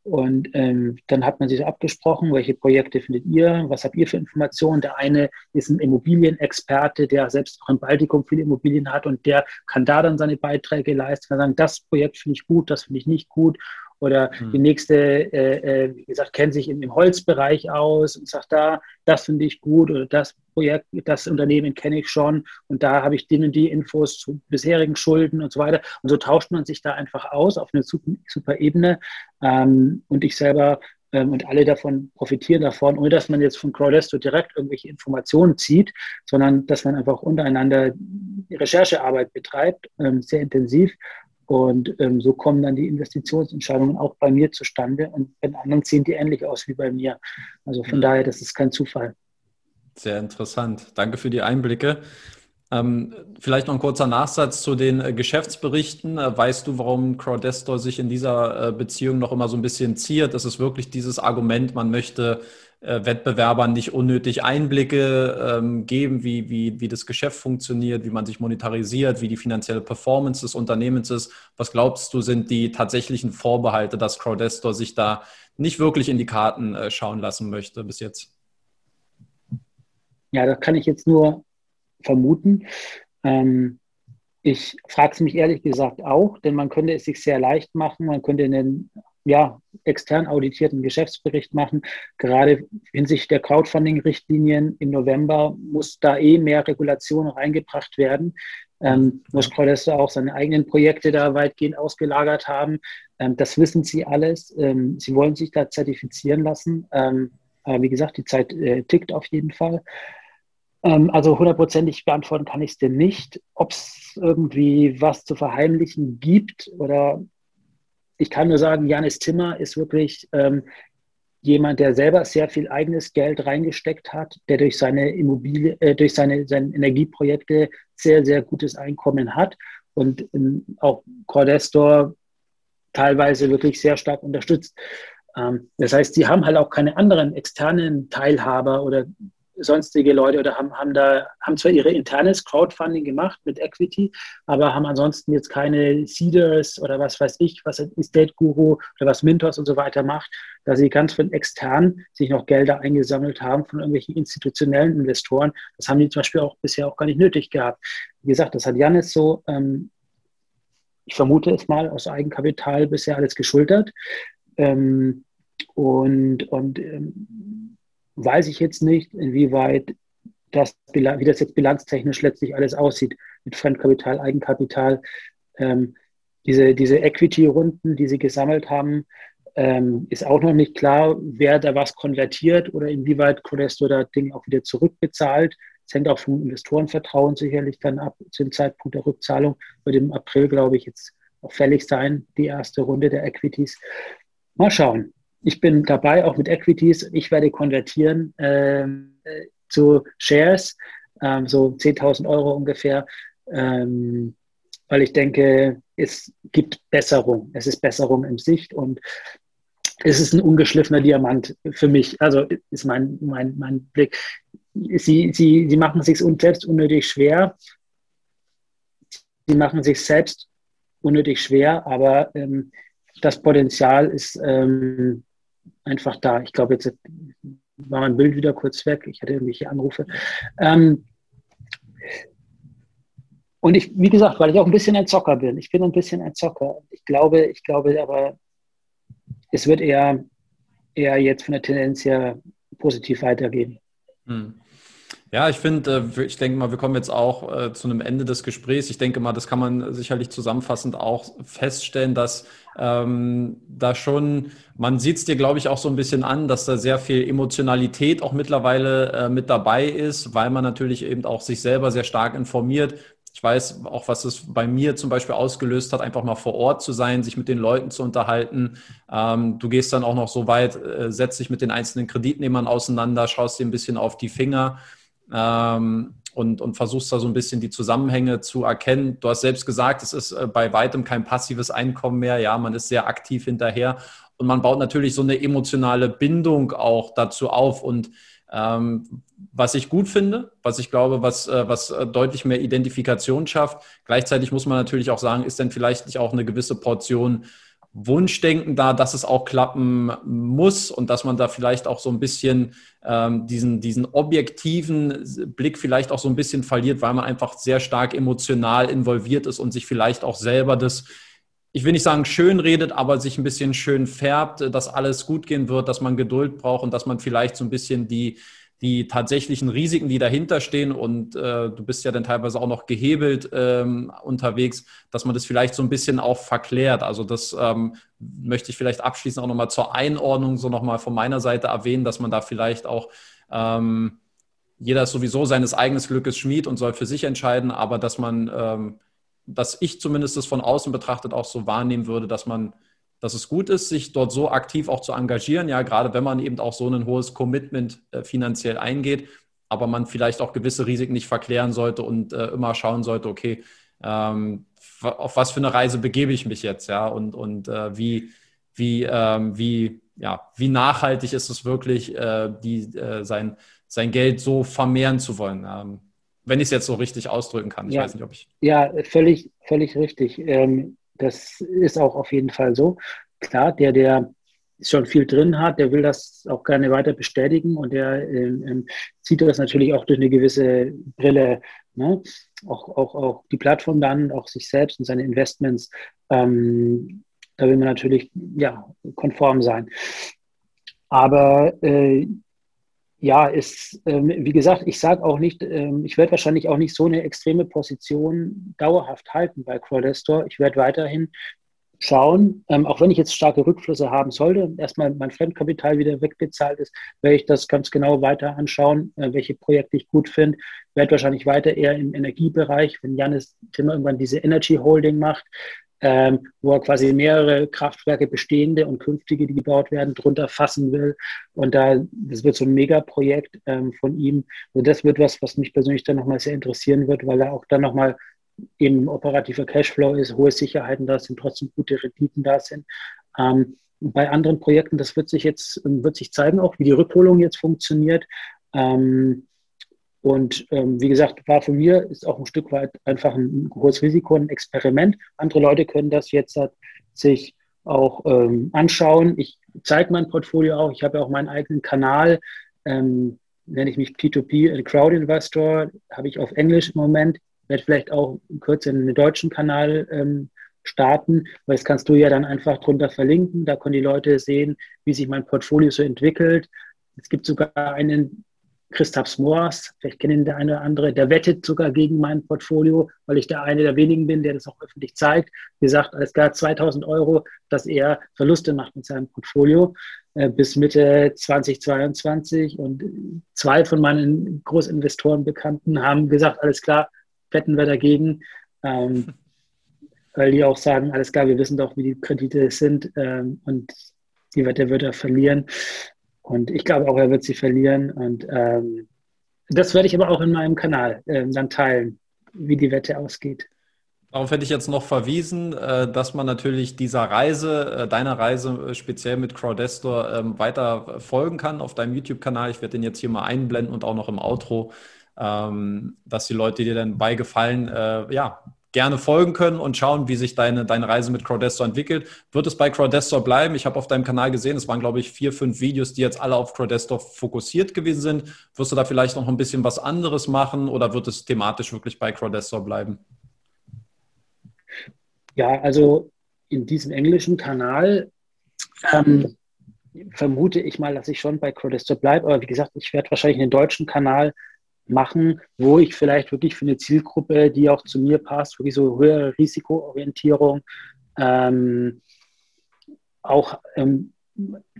Und ähm, dann hat man sich abgesprochen, welche Projekte findet ihr, was habt ihr für Informationen. Der eine ist ein Immobilienexperte, der selbst auch im Baltikum viele Immobilien hat und der kann da dann seine Beiträge leisten, kann sagen, das Projekt finde ich gut, das finde ich nicht gut. Oder hm. die nächste, äh, äh, wie gesagt, kennt sich im, im Holzbereich aus und sagt da, das finde ich gut oder das Projekt, das Unternehmen kenne ich schon und da habe ich denen die Infos zu bisherigen Schulden und so weiter. Und so tauscht man sich da einfach aus auf eine super, super Ebene. Ähm, und ich selber ähm, und alle davon profitieren davon, ohne dass man jetzt von Crowdesto direkt irgendwelche Informationen zieht, sondern dass man einfach untereinander Recherchearbeit betreibt, ähm, sehr intensiv und ähm, so kommen dann die Investitionsentscheidungen auch bei mir zustande. Und bei anderen sehen die ähnlich aus wie bei mir. Also von mhm. daher, das ist kein Zufall. Sehr interessant. Danke für die Einblicke. Ähm, vielleicht noch ein kurzer Nachsatz zu den äh, Geschäftsberichten. Äh, weißt du, warum Crowdestor sich in dieser äh, Beziehung noch immer so ein bisschen ziert? Das ist wirklich dieses Argument, man möchte äh, Wettbewerbern nicht unnötig Einblicke ähm, geben, wie, wie, wie das Geschäft funktioniert, wie man sich monetarisiert, wie die finanzielle Performance des Unternehmens ist. Was glaubst du, sind die tatsächlichen Vorbehalte, dass Crowdestor sich da nicht wirklich in die Karten äh, schauen lassen möchte bis jetzt? Ja, das kann ich jetzt nur vermuten. Ähm, ich frage es mich ehrlich gesagt auch, denn man könnte es sich sehr leicht machen. Man könnte einen ja, extern auditierten Geschäftsbericht machen. Gerade hinsichtlich der Crowdfunding-Richtlinien im November muss da eh mehr Regulation reingebracht werden. Ähm, muss Claudesta auch seine eigenen Projekte da weitgehend ausgelagert haben. Ähm, das wissen sie alles. Ähm, sie wollen sich da zertifizieren lassen. Ähm, aber wie gesagt, die Zeit äh, tickt auf jeden Fall. Ähm, also hundertprozentig beantworten kann ich es denn nicht. Ob es irgendwie was zu verheimlichen gibt oder ich kann nur sagen, Janis Zimmer ist wirklich ähm, jemand, der selber sehr viel eigenes Geld reingesteckt hat, der durch seine Immobilie, äh, durch seine, seine Energieprojekte sehr, sehr gutes Einkommen hat und ähm, auch Cordestor teilweise wirklich sehr stark unterstützt. Ähm, das heißt, sie haben halt auch keine anderen externen Teilhaber oder sonstige Leute oder haben, haben da, haben zwar ihre internes Crowdfunding gemacht mit Equity, aber haben ansonsten jetzt keine Seeders oder was weiß ich, was Estate Guru oder was Mintos und so weiter macht, da sie ganz von extern sich noch Gelder eingesammelt haben von irgendwelchen institutionellen Investoren. Das haben die zum Beispiel auch bisher auch gar nicht nötig gehabt. Wie gesagt, das hat Janis so, ähm, ich vermute es mal, aus Eigenkapital bisher alles geschultert. Ähm, und und ähm, weiß ich jetzt nicht, inwieweit das, wie das jetzt bilanztechnisch letztlich alles aussieht mit Fremdkapital, Eigenkapital. Ähm, diese, diese Equity-Runden, die sie gesammelt haben, ähm, ist auch noch nicht klar, wer da was konvertiert oder inwieweit Codesto da Ding auch wieder zurückbezahlt. Das hängt auch vom Investorenvertrauen sicherlich dann ab zum Zeitpunkt der Rückzahlung. Wird im April, glaube ich, jetzt auch fällig sein, die erste Runde der Equities. Mal schauen ich bin dabei, auch mit Equities. Ich werde konvertieren ähm, zu Shares, ähm, so 10.000 Euro ungefähr, ähm, weil ich denke, es gibt Besserung. Es ist Besserung im Sicht und es ist ein ungeschliffener Diamant für mich. Also ist mein, mein, mein Blick. Sie, sie, sie machen sich selbst unnötig schwer. Sie machen sich selbst unnötig schwer, aber ähm, das Potenzial ist ähm, einfach da. Ich glaube, jetzt war mein Bild wieder kurz weg. Ich hatte irgendwelche Anrufe. Ähm, und ich, wie gesagt, weil ich auch ein bisschen ein Zocker bin. Ich bin ein bisschen ein Zocker. Ich glaube, ich glaube aber, es wird eher, eher jetzt von der Tendenz her positiv weitergehen. Hm. Ja, ich finde, äh, ich denke mal, wir kommen jetzt auch äh, zu einem Ende des Gesprächs. Ich denke mal, das kann man sicherlich zusammenfassend auch feststellen, dass ähm, da schon, man sieht es dir, glaube ich, auch so ein bisschen an, dass da sehr viel Emotionalität auch mittlerweile äh, mit dabei ist, weil man natürlich eben auch sich selber sehr stark informiert. Ich weiß auch, was es bei mir zum Beispiel ausgelöst hat, einfach mal vor Ort zu sein, sich mit den Leuten zu unterhalten. Ähm, du gehst dann auch noch so weit, äh, setzt dich mit den einzelnen Kreditnehmern auseinander, schaust dir ein bisschen auf die Finger ähm, und, und versuchst da so ein bisschen die Zusammenhänge zu erkennen. Du hast selbst gesagt, es ist äh, bei weitem kein passives Einkommen mehr. Ja, man ist sehr aktiv hinterher und man baut natürlich so eine emotionale Bindung auch dazu auf und ähm, was ich gut finde, was ich glaube, was, äh, was äh, deutlich mehr Identifikation schafft. Gleichzeitig muss man natürlich auch sagen, ist denn vielleicht nicht auch eine gewisse Portion Wunschdenken da, dass es auch klappen muss und dass man da vielleicht auch so ein bisschen ähm, diesen, diesen objektiven Blick vielleicht auch so ein bisschen verliert, weil man einfach sehr stark emotional involviert ist und sich vielleicht auch selber das, ich will nicht sagen schön redet, aber sich ein bisschen schön färbt, dass alles gut gehen wird, dass man Geduld braucht und dass man vielleicht so ein bisschen die, die tatsächlichen Risiken, die dahinter stehen und äh, du bist ja dann teilweise auch noch gehebelt ähm, unterwegs, dass man das vielleicht so ein bisschen auch verklärt. Also das ähm, möchte ich vielleicht abschließend auch nochmal zur Einordnung so nochmal von meiner Seite erwähnen, dass man da vielleicht auch ähm, jeder ist sowieso seines eigenen Glückes Schmied und soll für sich entscheiden, aber dass man, ähm, dass ich zumindest das von außen betrachtet auch so wahrnehmen würde, dass man dass es gut ist, sich dort so aktiv auch zu engagieren, ja, gerade wenn man eben auch so ein hohes Commitment äh, finanziell eingeht, aber man vielleicht auch gewisse Risiken nicht verklären sollte und äh, immer schauen sollte, okay, ähm, auf was für eine Reise begebe ich mich jetzt, ja, und, und äh, wie, wie, ähm, wie, ja, wie nachhaltig ist es wirklich, äh, die, äh, sein, sein Geld so vermehren zu wollen. Ähm, wenn ich es jetzt so richtig ausdrücken kann. Ich ja, weiß nicht, ob ich. Ja, völlig, völlig richtig. Ähm, das ist auch auf jeden Fall so. Klar, der, der schon viel drin hat, der will das auch gerne weiter bestätigen und der ähm, ähm, zieht das natürlich auch durch eine gewisse Brille. Ne? Auch, auch, auch die Plattform dann, auch sich selbst und seine Investments. Ähm, da will man natürlich ja, konform sein. Aber äh, ja, ist, ähm, wie gesagt, ich sage auch nicht, ähm, ich werde wahrscheinlich auch nicht so eine extreme Position dauerhaft halten bei Crowdestor. Ich werde weiterhin schauen, ähm, auch wenn ich jetzt starke Rückflüsse haben sollte, erstmal mein Fremdkapital wieder wegbezahlt ist, werde ich das ganz genau weiter anschauen, äh, welche Projekte ich gut finde. Werde wahrscheinlich weiter eher im Energiebereich, wenn Janis Timmer irgendwann diese Energy Holding macht, ähm, wo er quasi mehrere Kraftwerke, bestehende und künftige, die gebaut werden, drunter fassen will. Und da, das wird so ein Megaprojekt ähm, von ihm. Und das wird was, was mich persönlich dann nochmal sehr interessieren wird, weil er auch dann nochmal eben operativer Cashflow ist, hohe Sicherheiten da sind, trotzdem gute Renditen da sind. Ähm, bei anderen Projekten, das wird sich jetzt, wird sich zeigen, auch wie die Rückholung jetzt funktioniert. Ähm, und ähm, wie gesagt, war für mir ist auch ein Stück weit einfach ein hohes Risiko, ein Experiment. Andere Leute können das jetzt halt sich auch ähm, anschauen. Ich zeige mein Portfolio auch. Ich habe ja auch meinen eigenen Kanal, ähm, nenne ich mich P2P Crowd Investor, habe ich auf Englisch im Moment. Werde vielleicht auch kurz in den deutschen Kanal ähm, starten, weil das kannst du ja dann einfach drunter verlinken. Da können die Leute sehen, wie sich mein Portfolio so entwickelt. Es gibt sogar einen Christoph Moas, vielleicht kennen der eine oder andere, der wettet sogar gegen mein Portfolio, weil ich der eine der wenigen bin, der das auch öffentlich zeigt. Wie gesagt, als gar 2000 Euro, dass er Verluste macht mit seinem Portfolio äh, bis Mitte 2022. Und zwei von meinen Großinvestoren Bekannten haben gesagt, alles klar, wetten wir dagegen. Ähm, weil die auch sagen, alles klar, wir wissen doch, wie die Kredite sind ähm, und die Wette wird er verlieren. Und ich glaube auch, er wird sie verlieren. Und ähm, das werde ich aber auch in meinem Kanal äh, dann teilen, wie die Wette ausgeht. Darauf hätte ich jetzt noch verwiesen, äh, dass man natürlich dieser Reise, äh, deiner Reise äh, speziell mit Crowdestor ähm, weiter folgen kann auf deinem YouTube-Kanal. Ich werde den jetzt hier mal einblenden und auch noch im Outro, ähm, dass die Leute dir dann bei Gefallen ja, gerne folgen können und schauen, wie sich deine, deine Reise mit Crowdestor entwickelt. Wird es bei Crowdestor bleiben? Ich habe auf deinem Kanal gesehen, es waren, glaube ich, vier, fünf Videos, die jetzt alle auf Crowdestor fokussiert gewesen sind. Wirst du da vielleicht noch ein bisschen was anderes machen oder wird es thematisch wirklich bei Crowdestor bleiben? Ja, also in diesem englischen Kanal ähm, vermute ich mal, dass ich schon bei Crowdestor bleibe. Aber wie gesagt, ich werde wahrscheinlich einen deutschen Kanal machen, wo ich vielleicht wirklich für eine Zielgruppe, die auch zu mir passt, wirklich so höhere Risikoorientierung, ähm, auch ähm,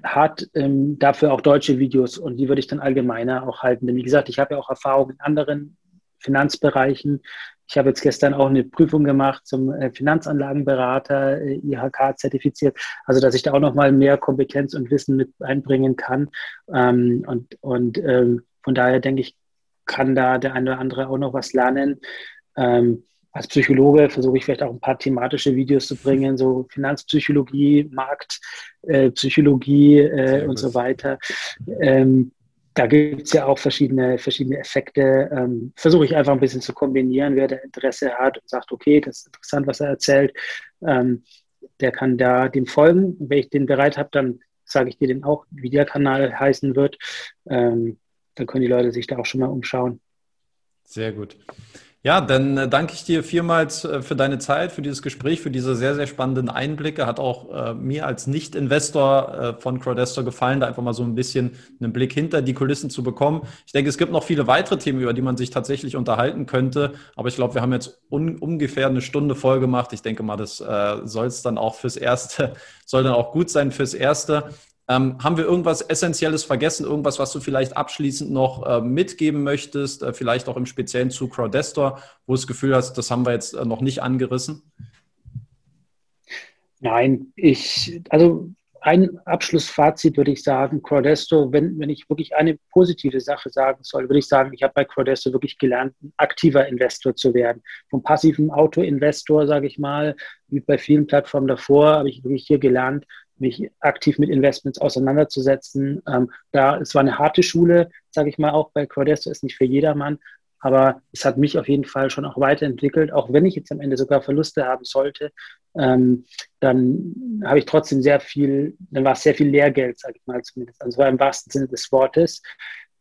hat ähm, dafür auch deutsche Videos und die würde ich dann allgemeiner auch halten. Denn wie gesagt, ich habe ja auch Erfahrung in anderen Finanzbereichen. Ich habe jetzt gestern auch eine Prüfung gemacht zum äh, Finanzanlagenberater, äh, IHK zertifiziert, also dass ich da auch nochmal mehr Kompetenz und Wissen mit einbringen kann. Ähm, und und ähm, von daher denke ich, kann da der eine oder andere auch noch was lernen. Ähm, als Psychologe versuche ich vielleicht auch ein paar thematische Videos zu bringen, so Finanzpsychologie, Marktpsychologie äh, äh, und so weiter. Ähm, da gibt es ja auch verschiedene, verschiedene Effekte. Ähm, Versuche ich einfach ein bisschen zu kombinieren, wer da Interesse hat und sagt, okay, das ist interessant, was er erzählt, ähm, der kann da dem folgen. Wenn ich den bereit habe, dann sage ich dir den auch, wie der Kanal heißen wird. Ähm, dann können die Leute sich da auch schon mal umschauen. Sehr gut. Ja, dann äh, danke ich dir vielmals äh, für deine Zeit, für dieses Gespräch, für diese sehr, sehr spannenden Einblicke. Hat auch äh, mir als Nicht-Investor äh, von Crowdestor gefallen, da einfach mal so ein bisschen einen Blick hinter die Kulissen zu bekommen. Ich denke, es gibt noch viele weitere Themen, über die man sich tatsächlich unterhalten könnte. Aber ich glaube, wir haben jetzt un ungefähr eine Stunde voll gemacht. Ich denke mal, das äh, soll es dann auch fürs Erste, soll dann auch gut sein fürs Erste. Ähm, haben wir irgendwas Essentielles vergessen? Irgendwas, was du vielleicht abschließend noch äh, mitgeben möchtest? Äh, vielleicht auch im Speziellen zu Crowdestor, wo du das Gefühl hast, das haben wir jetzt äh, noch nicht angerissen? Nein, ich, also ein Abschlussfazit würde ich sagen, Crowdesto, wenn, wenn ich wirklich eine positive Sache sagen soll, würde ich sagen, ich habe bei Crowdesto wirklich gelernt, ein aktiver Investor zu werden. Vom passiven Auto-Investor, sage ich mal, wie bei vielen Plattformen davor, habe ich wirklich hier gelernt, mich aktiv mit Investments auseinanderzusetzen. Ähm, da, es war eine harte Schule, sage ich mal, auch bei Crowdesto ist nicht für jedermann, aber es hat mich auf jeden Fall schon auch weiterentwickelt, auch wenn ich jetzt am Ende sogar Verluste haben sollte, ähm, dann habe ich trotzdem sehr viel, dann war es sehr viel Lehrgeld, sage ich mal zumindest. Also war im wahrsten Sinne des Wortes.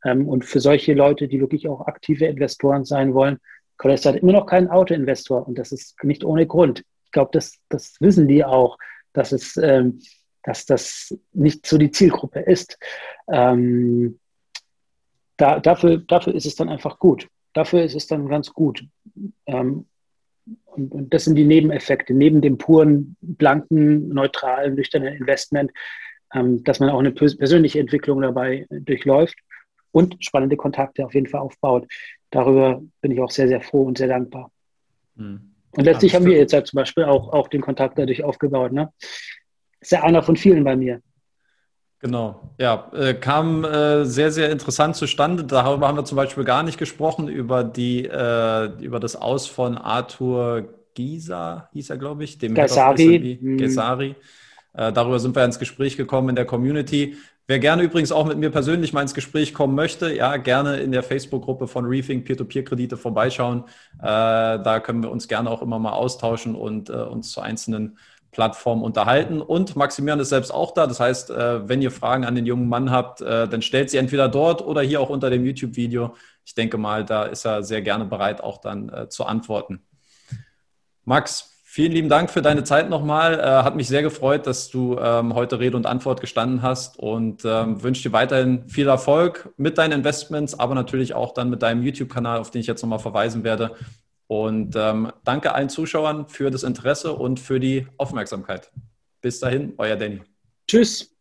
Ähm, und für solche Leute, die wirklich auch aktive Investoren sein wollen, Crowdesto hat immer noch keinen Autoinvestor und das ist nicht ohne Grund. Ich glaube, das, das wissen die auch, dass es ähm, dass das nicht so die Zielgruppe ist. Ähm, da, dafür, dafür ist es dann einfach gut. Dafür ist es dann ganz gut. Ähm, und, und, das sind die Nebeneffekte, neben dem puren, blanken, neutralen, nüchternen Investment, ähm, dass man auch eine persönliche Entwicklung dabei durchläuft und spannende Kontakte auf jeden Fall aufbaut. Darüber bin ich auch sehr, sehr froh und sehr dankbar. Hm. Und letztlich haben wir jetzt ja zum Beispiel auch, auch den Kontakt dadurch aufgebaut. Ne? Ist ja einer von vielen bei mir. Genau, ja, äh, kam äh, sehr, sehr interessant zustande. Darüber haben wir zum Beispiel gar nicht gesprochen, über, die, äh, über das Aus von Arthur Gisa, hieß er, glaube ich, dem Gesari. Gesari. Äh, darüber sind wir ins Gespräch gekommen in der Community. Wer gerne übrigens auch mit mir persönlich mal ins Gespräch kommen möchte, ja, gerne in der Facebook-Gruppe von Reefing Peer-to-Peer-Kredite vorbeischauen. Äh, da können wir uns gerne auch immer mal austauschen und äh, uns zu einzelnen Plattform unterhalten. Und Maximilian ist selbst auch da. Das heißt, äh, wenn ihr Fragen an den jungen Mann habt, äh, dann stellt sie entweder dort oder hier auch unter dem YouTube-Video. Ich denke mal, da ist er sehr gerne bereit, auch dann äh, zu antworten. Max, vielen lieben Dank für deine Zeit nochmal. Hat mich sehr gefreut, dass du ähm, heute Rede und Antwort gestanden hast und ähm, wünsche dir weiterhin viel Erfolg mit deinen Investments, aber natürlich auch dann mit deinem YouTube-Kanal, auf den ich jetzt nochmal verweisen werde. Und ähm, danke allen Zuschauern für das Interesse und für die Aufmerksamkeit. Bis dahin, euer Danny. Tschüss.